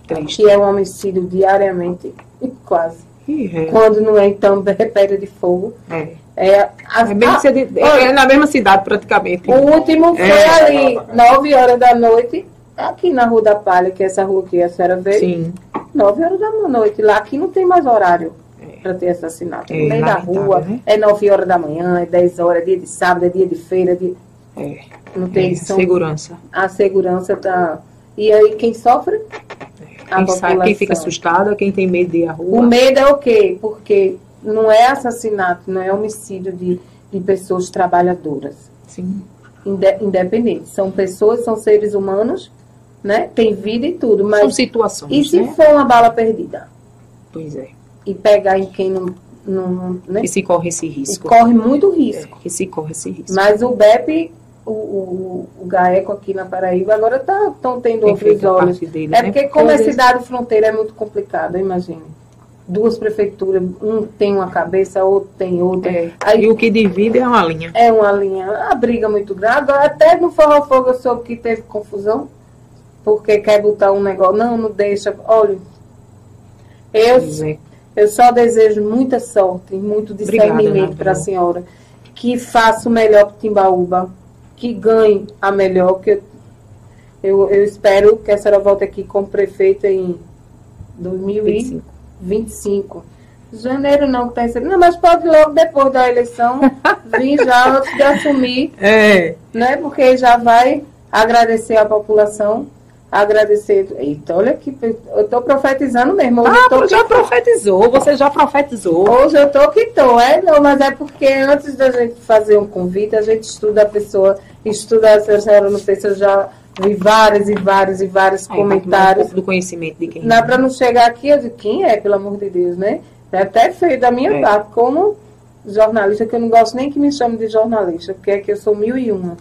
Triste. Que é um homicídio diariamente, quase. É. Quando não é, então, é pedra de fogo. É. É, as, É, bem você- é na mesma cidade, praticamente. o último foi É. ali, 9 horas da noite, aqui na Rua da Palha, que é essa rua que a senhora veio. Sim. 9 horas da noite. Lá aqui não tem mais horário É. para ter assassinato. É, no meio da rua, né? é 9 horas da manhã, é 10 horas, é dia de sábado, é dia de feira, é dia- É. não tem É, são- segurança. a segurança tá. E aí quem sofre? A Quem, sai, quem fica assustado, quem tem medo de ir à O rua. medo é o quê? Porque não é assassinato, não é homicídio de, de pessoas trabalhadoras, Sim. inde- independentes. São pessoas, são seres humanos, né? Tem vida e tudo, São mas situações, e se né? for uma bala perdida? Pois é. E pegar em quem não. não né? Que se corre esse E risco. corre muito É, risco. que se corre esse risco. Mas o BEP, o, o, o GAECO aqui na Paraíba, agora estão tendo Tem outros olhos. dele, É né? porque como é cidade fronteira é muito complicado, imagine. Duas prefeituras, um tem uma cabeça, outro tem outra. É, Aí E o que divide é uma linha. é uma linha, a briga muito grande. Agora, até no Forró Fogo eu soube que teve confusão, porque quer botar um negócio. Não, não deixa. Olha, eu, é. eu só desejo muita sorte e muito discernimento para a senhora. Que faça o melhor para Timbaúba, que ganhe a melhor. Que eu, eu, eu espero que a senhora volte aqui como prefeita em 2025. 25. Janeiro não, que está recebendo. Não, mas pode logo depois da eleição vir já antes de assumir, É. né? Porque já vai agradecer a população, agradecer. Eita, olha aqui, eu estou profetizando mesmo. Hoje eu Ah, tô já profetizou, você já profetizou. Hoje eu tô que tô, é? Não, mas é porque antes da gente fazer um convite, a gente estuda a pessoa, estuda a senhora, não sei se eu já vi vários e vários e vários Aí, um comentários. do conhecimento de quem. Não, para não chegar aqui, eu digo, quem é, pelo amor de Deus, né? É até feio da minha É. parte, como jornalista, que eu não gosto nem que me chame de jornalista, porque é que eu sou mil e uma.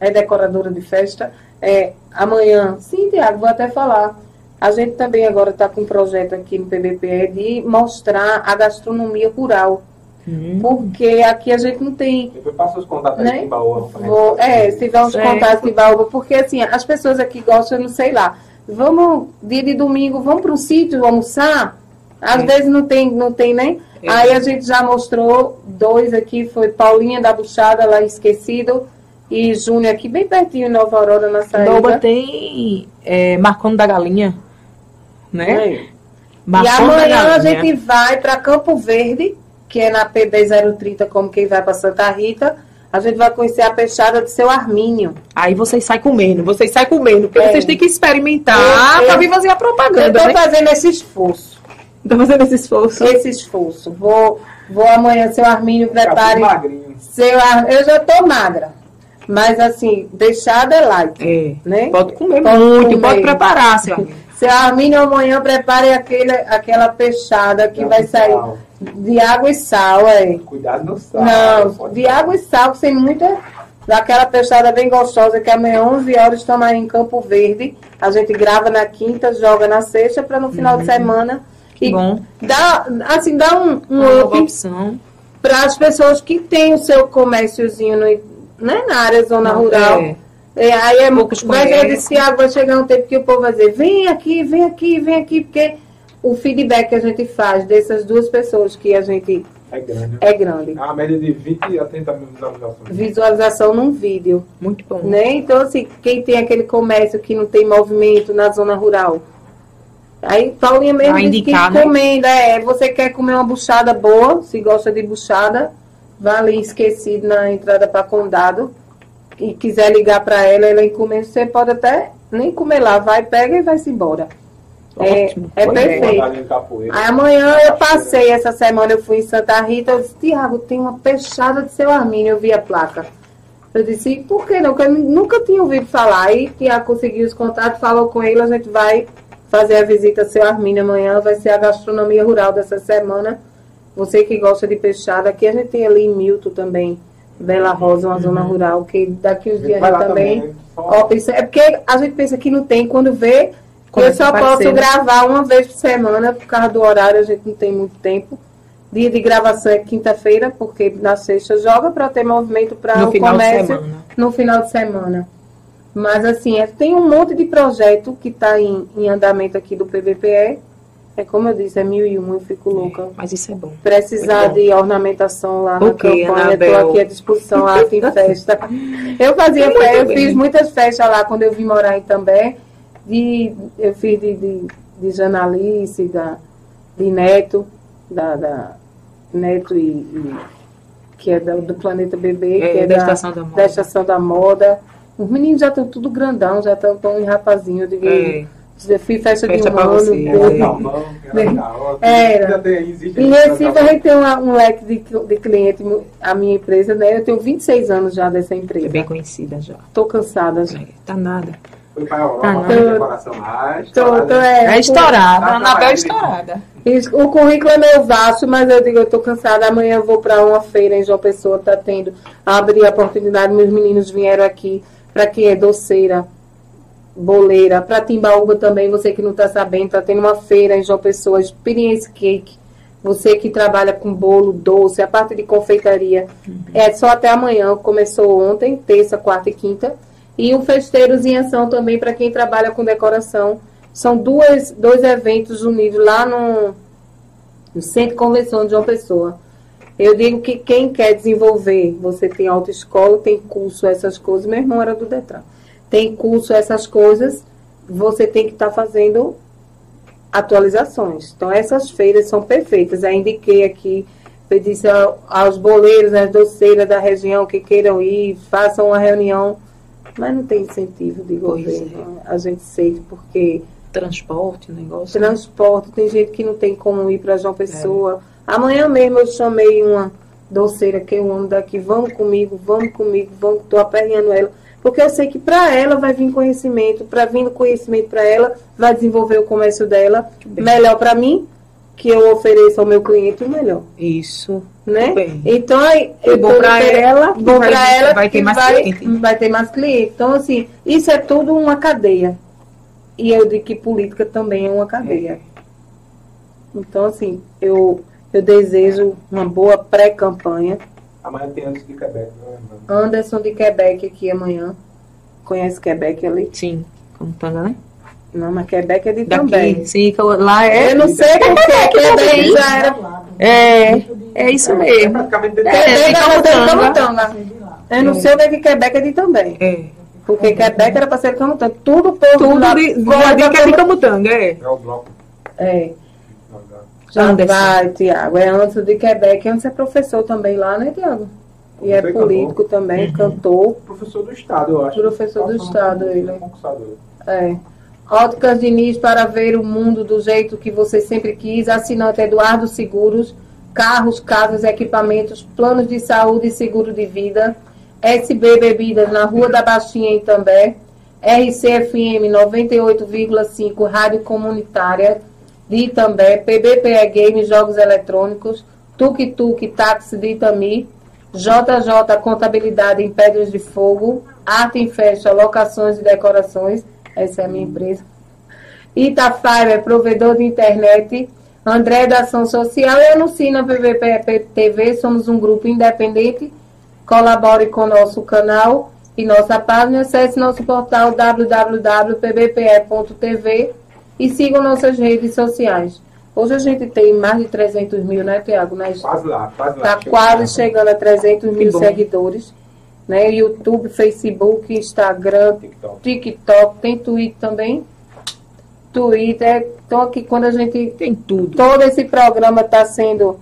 É decoradora de festa. É, amanhã, sim, Tiago, vou até falar. A gente também agora está com um projeto aqui no PBPE de mostrar a gastronomia rural. Hum. Porque aqui a gente não tem Depois passa os contatos Né? em Baú. Vou, fazer. é, se tiver uns Certo. contatos de Baúba, porque assim, as pessoas aqui gostam, eu não sei lá, vamos, dia de domingo, vamos para um sítio almoçar? Às É. vezes não tem, não tem nem. É. Aí a gente já mostrou dois aqui, foi Paulinha da Buchada, lá em esquecido, e Júnior aqui, bem pertinho em Nova Aurora, na saída. Nova tem é, Marcando da Galinha, né? É. E Marcando amanhã a gente vai para Campo Verde, que é na PB 030, como quem vai para Santa Rita. A gente vai conhecer a peixada do seu Armínio. Aí vocês saem comendo, vocês saem comendo, porque É. vocês têm que experimentar Eu- eu- pra vir fazer a Eu propaganda, estou né? fazendo esse esforço. Tô fazendo esse esforço. esse esforço. Vou, vou amanhã, seu Armínio, Fica prepare. Seu Ar... Eu já tô magra. Mas assim, deixada é light. É. Né? Pode comer Pode muito, comer. pode preparar, seu amigo. Seu Armínio, amanhã prepare aquele, aquela peixada que vai sair Sal. de água e sal, é. Cuidado no sal. Não, de água e sal, sem muita. Daquela peixada bem gostosa, que amanhã, 11 horas, estamos aí em Campo Verde. A gente grava na quinta, joga na sexta, para no final de semana. Que e bom. dá, assim, dá um, um Uma up para as pessoas que têm o seu comérciozinho no, né, na área zona Não, rural. é. É, aí é Poucos vai, conhecem. disse, Tiago, vai chegar um tempo que o povo vai dizer, vem aqui, vem aqui, vem aqui, porque o feedback que a gente faz dessas duas pessoas que a gente É grande. é grande. Uma média de 20 a 30 mil visualizações. Visualização num vídeo. Muito bom. Né? Então, assim, quem tem aquele comércio que não tem movimento na zona rural. Aí Paulinha mesmo Vai indicar, que né? encomenda, é, você quer comer uma buchada boa, se gosta de buchada, vai ali esquecido na entrada para condado. E quiser ligar para ela, ela encomenda, você pode até nem comer lá, vai, pega e vai-se embora. É, Ótimo. é Foi perfeito. Aí amanhã eu passei, essa semana eu fui em Santa Rita, eu disse, Tiago, tem uma peixada de seu Armínio, eu vi a placa. Eu disse, por que não? Porque eu nunca tinha ouvido falar. Aí Tiago conseguiu os contatos, falou com ele, a gente vai fazer a visita ao seu Armínio amanhã, vai ser a gastronomia rural dessa semana. Você que gosta de peixada, aqui a gente tem ali em Milton também, Bela Rosa, uma zona rural, que daqui gente dias também. né? Só- Ó, pensa- é porque a gente pensa que não tem quando vê. eu Começa só posso né? gravar uma vez por semana, por causa do horário, a gente não tem muito tempo. Dia de gravação é quinta-feira, porque na sexta joga para ter movimento para o comércio semana. no final de semana. Mas assim, é, tem um monte de projeto que está em, em andamento aqui do PBPE. É como eu disse, é mil e um, eu fico louca. Mas isso é bom. Precisar bom. de ornamentação lá na Ok, campanha, estou aqui à disposição, arte em festa. Eu fazia Muito festa, eu bem. fiz muitas festas lá quando eu vim morar em També. De, eu fiz de, de, de Janalice, da, de Neto, da, da Neto e, e- que é do, do Planeta Bebê, É, que é da da, Estação da Moda. da Estação da Moda. Os meninos já estão tudo grandão, já estão tão em rapazinho. Eu digo, É. eu fiz festa, Festa de um pra ano. você, Era teve- Galvão, que era em Recife, a gente tem uma- um leque de, de cliente, a minha empresa, né? Eu tenho 26 anos já dessa É empresa. bem conhecida já. Tô cansada já. É, tá nada. Foi pra Europa, Ah, não. decoração lá. Tô, tô, é, É estourada. Tá A Anabel é estourada. O currículo é meio vasto, mas eu digo, eu tô cansada. Amanhã eu vou para uma feira em João Pessoa, tá tendo. Abri a oportunidade, meus meninos vieram aqui para quem é doceira, boleira, para Timbaúba também, você que não tá sabendo, tá tendo uma feira em João Pessoa, Experience Cake. Você que trabalha com bolo, doce, a parte de confeitaria. É só até amanhã, começou ontem, terça, quarta e quinta. E o Festeiros em Ação também para quem trabalha com decoração. São duas, dois eventos unidos lá no, no Centro de Convenção de João Pessoa. Eu digo que quem quer desenvolver, você tem autoescola, tem curso, essas coisas. Meu irmão era do Detran. Tem curso, essas coisas. Você tem que estar fazendo atualizações. Então, essas feiras são perfeitas. Já indiquei aqui, eu a- aos boleiros, às doceiras da região que queiram ir, façam uma reunião. Mas não tem incentivo de governo. A gente sente porque Transporte, negócio. transporte, tem gente que não tem como ir para João Pessoa. Amanhã mesmo eu chamei uma doceira que eu amo daqui, vamos comigo, vamos comigo, vamos, tô aperreando ela. Porque eu sei que para ela vai vir conhecimento, para vindo conhecimento para ela, vai desenvolver o comércio dela. Melhor para mim, que eu ofereço ao meu cliente o melhor, Isso. né? Bem. Então, aí, É eu bom oferecendo- ela, bom pra ela vai ter mais vai, cliente. vai ter mais cliente. Então, assim, isso é tudo uma cadeia. E eu digo que política também é uma cadeia. Então, assim, eu, eu desejo uma boa pré-campanha. Amanhã tem antes de Quebec, né? Anderson de Quebec aqui amanhã. Conhece Quebec ali? Sim. Como tanga, né? Não, mas Quebec é de Daqui. também. Sim, que eu- lá é. Eu não sei porque Quebec também. já era. É, é isso É mesmo. É, Quebec de de Camutanga. Camutanga. Eu não sei onde é que Quebec é de também. É. Porque Quebec era pra ser de Camutanga. Tudo povo Tudo lá- de, gosta de, que é de Camutanga, é. É o bloco. É. Anderson. vai, Tiago. É Anderson de Quebec. Antes é professor também lá, né, Tiago? E é político também, Uhum. cantor. Professor do Estado, eu acho. Professor do Estado, um ele. conquistador. É. Óticas Diniz para ver o mundo do jeito que você sempre quis. Assinante Eduardo Seguros. Carros, casas, equipamentos, planos de saúde e seguro de vida. SB Bebidas na Rua da Baixinha em També. RCFM 98,5 Rádio Comunitária de Itambé. PBPE Games Jogos Eletrônicos. Tuk Tuk Táxi de Itami. JJ Contabilidade em Pedras de Fogo. Arte em Festa, Locações e Decorações. Essa é a minha empresa. Itafiber, provedor de internet. André da Ação Social e anuncie na PVP TV. Somos um grupo independente. Colabore com nosso canal e nossa página. Acesse nosso portal www.pbpe.tv e sigam nossas redes sociais. Hoje a gente tem mais de 300 mil, né, Tiago? Quase lá, quase lá. Está quase chegando a 300 mil bom. seguidores. Né? YouTube, Facebook, Instagram, TikTok. TikTok, tem Twitter também. Twitter. Então aqui quando a gente. Tem tudo. Todo esse programa está sendo.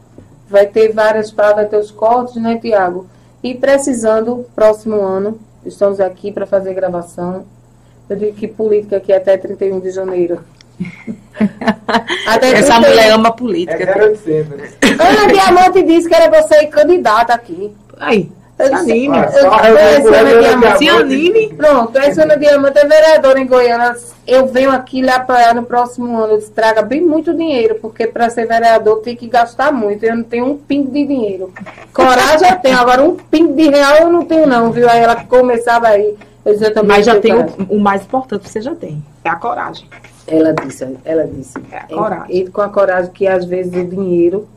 Vai ter várias partes, vai ter os cortes, né, Tiago? E precisando, próximo ano, estamos aqui para fazer gravação. Eu digo que política aqui é até 31 de janeiro. até Essa 31. mulher ama política. É 0800. Ana Diamante disse que era você candidata aqui. Aí. Cianine. Cianine. Pronto, essa Ana Diamante é vereadora em Goiânia. Eu venho aqui lhe apoiar no próximo ano. Eles traga bem muito dinheiro, porque para ser vereador tem que gastar muito. Eu não tenho um pingo de dinheiro. Coragem eu tenho, agora um pingo de real eu não tenho, não, viu? Aí ela começava aí. Mas já tem o, o, mais importante que você já tem, é a coragem. Ela disse, ela disse. É. Ele com a coragem que às vezes o dinheiro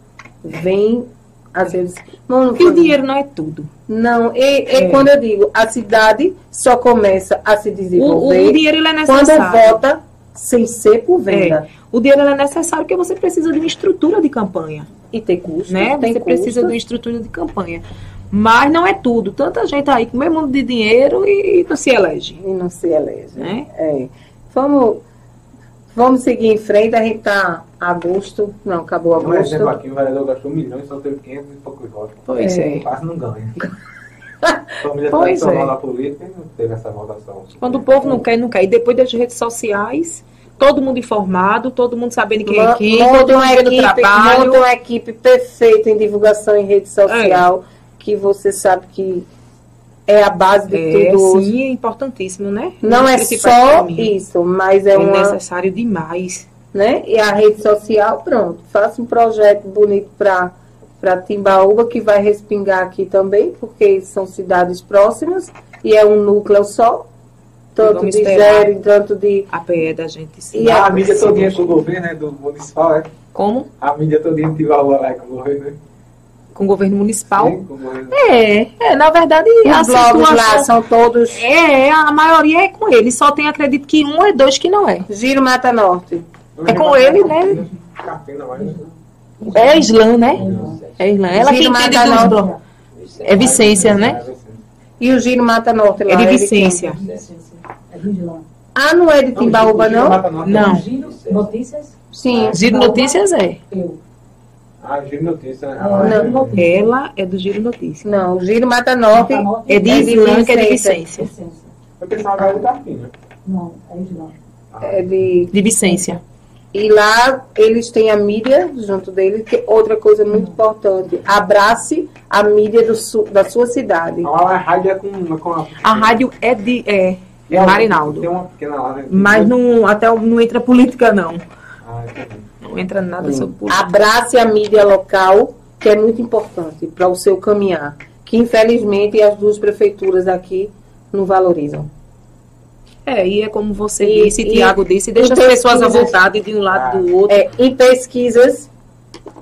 vem às vezes. Não, e o dinheiro não é tudo. Não, é, é, é, quando eu digo, a cidade só começa a se desenvolver. O, o dinheiro ele é necessário. Quando vota sem ser por venda. É. O dinheiro é necessário porque você precisa de uma estrutura de campanha. E ter custo. Né? Você custo. precisa de uma estrutura de campanha. Mas não é tudo. Tanta gente aí com o mesmo de dinheiro e não se elege. E não se elege. Né? É. Vamos Vamos seguir em frente, a gente está agosto, não, acabou agosto. Por exemplo, aqui o vereador gastou milhões e só teve 500 e poucos votos. Pois é. Quase não ganha. Família pois é. na política e não teve essa votação. Quando o povo não quer, não quer. E depois das redes sociais, todo mundo informado, todo mundo sabendo quem é quem, todo mundo equipe, trabalho. Monta uma equipe perfeita em divulgação em rede social, é. que você sabe que é a base de é, tudo. Sim, é importantíssimo, né? Não é só isso, mas é, é uma... necessário demais. Né? E a rede social, pronto. Faça um projeto bonito para para Timbaúba, que vai respingar aqui também, porque são cidades próximas e é um núcleo só, tanto de zero, tanto de... A PE da gente. Sim. E a, a mídia toda do governo, né, do municipal, é? Como? A mídia toda de Timbaúba lá com o governo, né? Com o governo municipal. Sim, com governo. É, é, na verdade, Os a situação, lá são todos. É, a maioria é com ele. Só tem, acredito que um ou dois que não é. Giro Mata Norte. É com ele, né? É Islã, né? É Islã. Ela Giro que entende Mata Norte. É Vicência, né? E o Giro Mata Norte lá? É de Vicência. Ah, não é de Timbaúba, não? Não. Notícias? Sim. Giro Notícias é. Eu. Ah, Giro Notícia, né? Não, ela é do Giro Notícia. Não, o Giro Mata Norte é de Islã, que é de Vicência. Eu pensava que era de Carpina. Não, é Islã. É de... De Vicência. E lá eles têm a mídia junto deles, que é outra coisa muito importante. Abrace a mídia do su, da sua cidade. A rádio é com, com a... a rádio é de é, é Marinaldo. Tem uma pequena lá, né? Mas não, até não entra política, não. Ah, entendi não entra nada sobre política. Abrace a mídia local, que é muito importante para o seu caminhar, que infelizmente as duas prefeituras aqui não valorizam. É, e é como você e, disse, e, Tiago disse, deixa as pessoas à vontade de um lado do outro. É, em pesquisas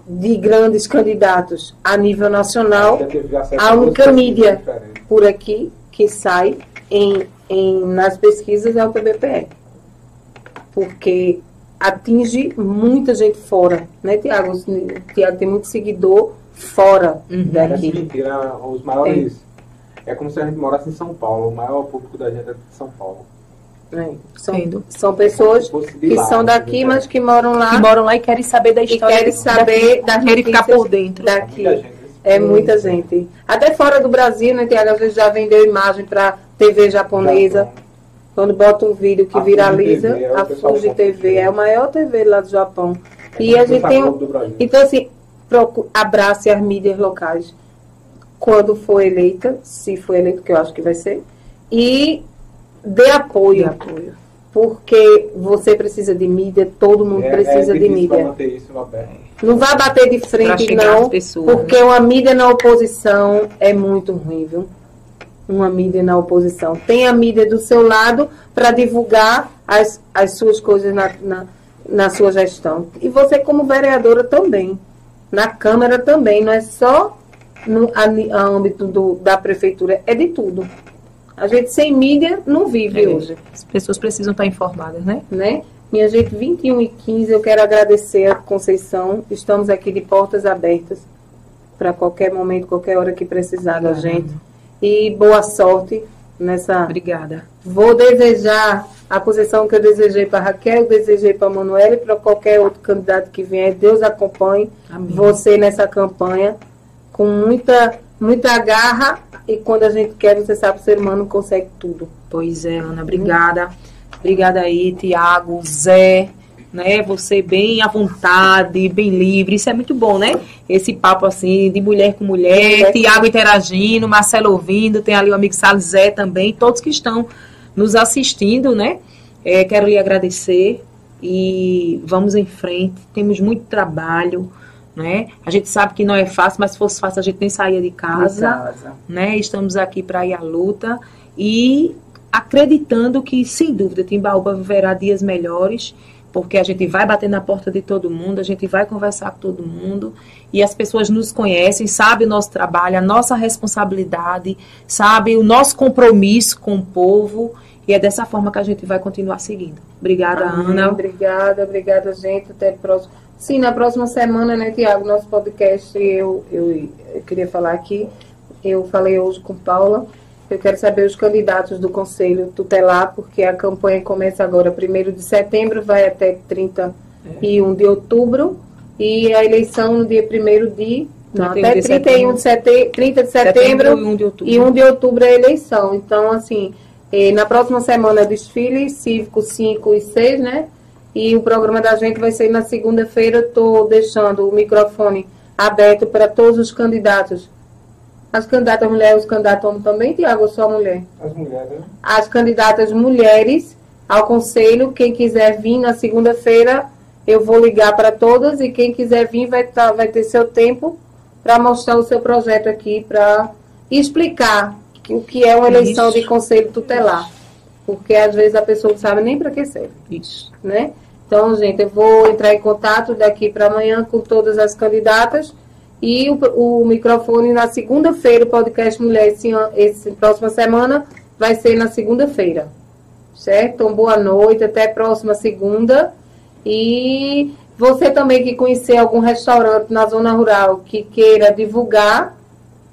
de grandes candidatos a nível nacional, a única mídia por aqui que sai em, em, nas pesquisas é o PBPE. Porque atinge muita gente fora, né, Tiago? O Tiago tem muito seguidor fora uhum. daqui. Mentira, os maiores. É. é. como se a gente morasse em São Paulo. O maior público da gente é de São Paulo. É, são, são pessoas que lá, são daqui, mas que moram lá. Que moram lá e querem saber da história. E querem saber da Querem ficar por dentro. Daqui. É muita gente. Até fora do Brasil, né, Tiago? Às vezes já vendeu imagem para TV japonesa. Quando bota um vídeo que a viraliza, TV, é a Fuji TV é a maior TV lá do Japão. É e a gente tem. Então, assim, abrace as mídias locais quando for eleita, se for eleita, que eu acho que vai ser, e dê apoio. Dê apoio. Porque você precisa de mídia, todo mundo é, precisa é de mídia. Não vai bater de frente, não, porque uma mídia na oposição é muito ruim, viu? Uma mídia na oposição. Tem a mídia do seu lado para divulgar as, as suas coisas na, na, na, sua gestão. E você, como vereadora, também. Na Câmara também. Não é só no a, a âmbito do, da prefeitura, é de tudo. A gente sem mídia não vive é, hoje. As pessoas precisam estar informadas, né? né? Minha gente, 21 e 15, eu quero agradecer a Conceição. Estamos aqui de portas abertas para qualquer momento, qualquer hora que precisar da gente e boa sorte nessa. Obrigada. Vou desejar a posição que eu desejei para Raquel, desejei para Manuela e para qualquer outro candidato que vier. Deus acompanhe Amém. você nessa campanha com muita muita garra e quando a gente quer, você sabe, o ser humano consegue tudo. Pois é, Ana, obrigada. Obrigada aí, Tiago, Zé, né? Você bem à vontade, bem livre. Isso é muito bom, né? Esse papo assim, de mulher com mulher, É. Tiago interagindo, Marcelo ouvindo, tem ali o amigo Salles Zé também, todos que estão nos assistindo, né? É, quero lhe agradecer e vamos em frente. Temos muito trabalho, né? A gente sabe que não é fácil, mas se fosse fácil a gente nem saía de casa né? Estamos aqui para ir à luta e acreditando que, sem dúvida, Timbaúba viverá dias melhores, porque a gente vai bater na porta de todo mundo, a gente vai conversar com todo mundo e as pessoas nos conhecem, sabem o nosso trabalho, a nossa responsabilidade, sabem o nosso compromisso com o povo e é dessa forma que a gente vai continuar seguindo. Obrigada, Amém. Ana. Obrigada, obrigada, gente. Até o próximo. Sim, na próxima semana, né, Tiago, nosso podcast, eu, eu, eu queria falar aqui, eu falei hoje com Paula, eu quero saber os candidatos do Conselho Tutelar, porque a campanha começa agora 1 de setembro, vai até 31 de outubro, e a eleição no dia 1 de. Não, 31 até de 31 de setembro, 30 de setembro, e 1 de outubro. e 1 de outubro é a eleição. Então, assim, eh, na próxima semana é desfile cívico 5 e 6, né? E o programa da gente vai ser na segunda-feira. Estou deixando o microfone aberto para todos os candidatos. As candidatas mulheres, os candidatos homens também, Tiago, ou só mulher? As mulheres, né? As candidatas mulheres ao conselho, quem quiser vir na segunda-feira, eu vou ligar para todas e quem quiser vir vai, tá- vai ter seu tempo para mostrar o seu projeto aqui, para explicar o que é uma eleição Isso. de conselho tutelar. Porque às vezes a pessoa não sabe nem para que serve Isso. né? Então, gente, eu vou entrar em contato daqui para amanhã com todas as candidatas e o, o microfone na segunda-feira, o podcast Mulher, esse, esse próxima semana, vai ser na segunda-feira, certo? Então, boa noite, até a próxima segunda. E você também que conhecer algum restaurante na zona rural que queira divulgar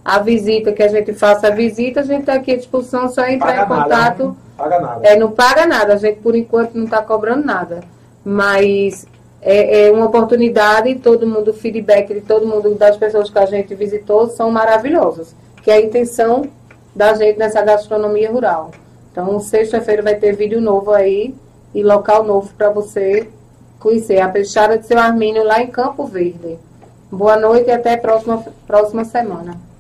a visita, que a gente faça a visita, a gente está aqui à disposição, só entrar em Paga nada, contato. né? Paga nada. É, não paga nada, a gente por enquanto não está cobrando nada. Mas é, é uma oportunidade todo mundo, o feedback de todo mundo, das pessoas que a gente visitou, são maravilhosas. Que é a intenção da gente nessa gastronomia rural. Então, sexta-feira vai ter vídeo novo aí e local novo para você conhecer. A Peixada de Seu Armínio lá em Campo Verde. Boa noite e até a próxima, próxima semana.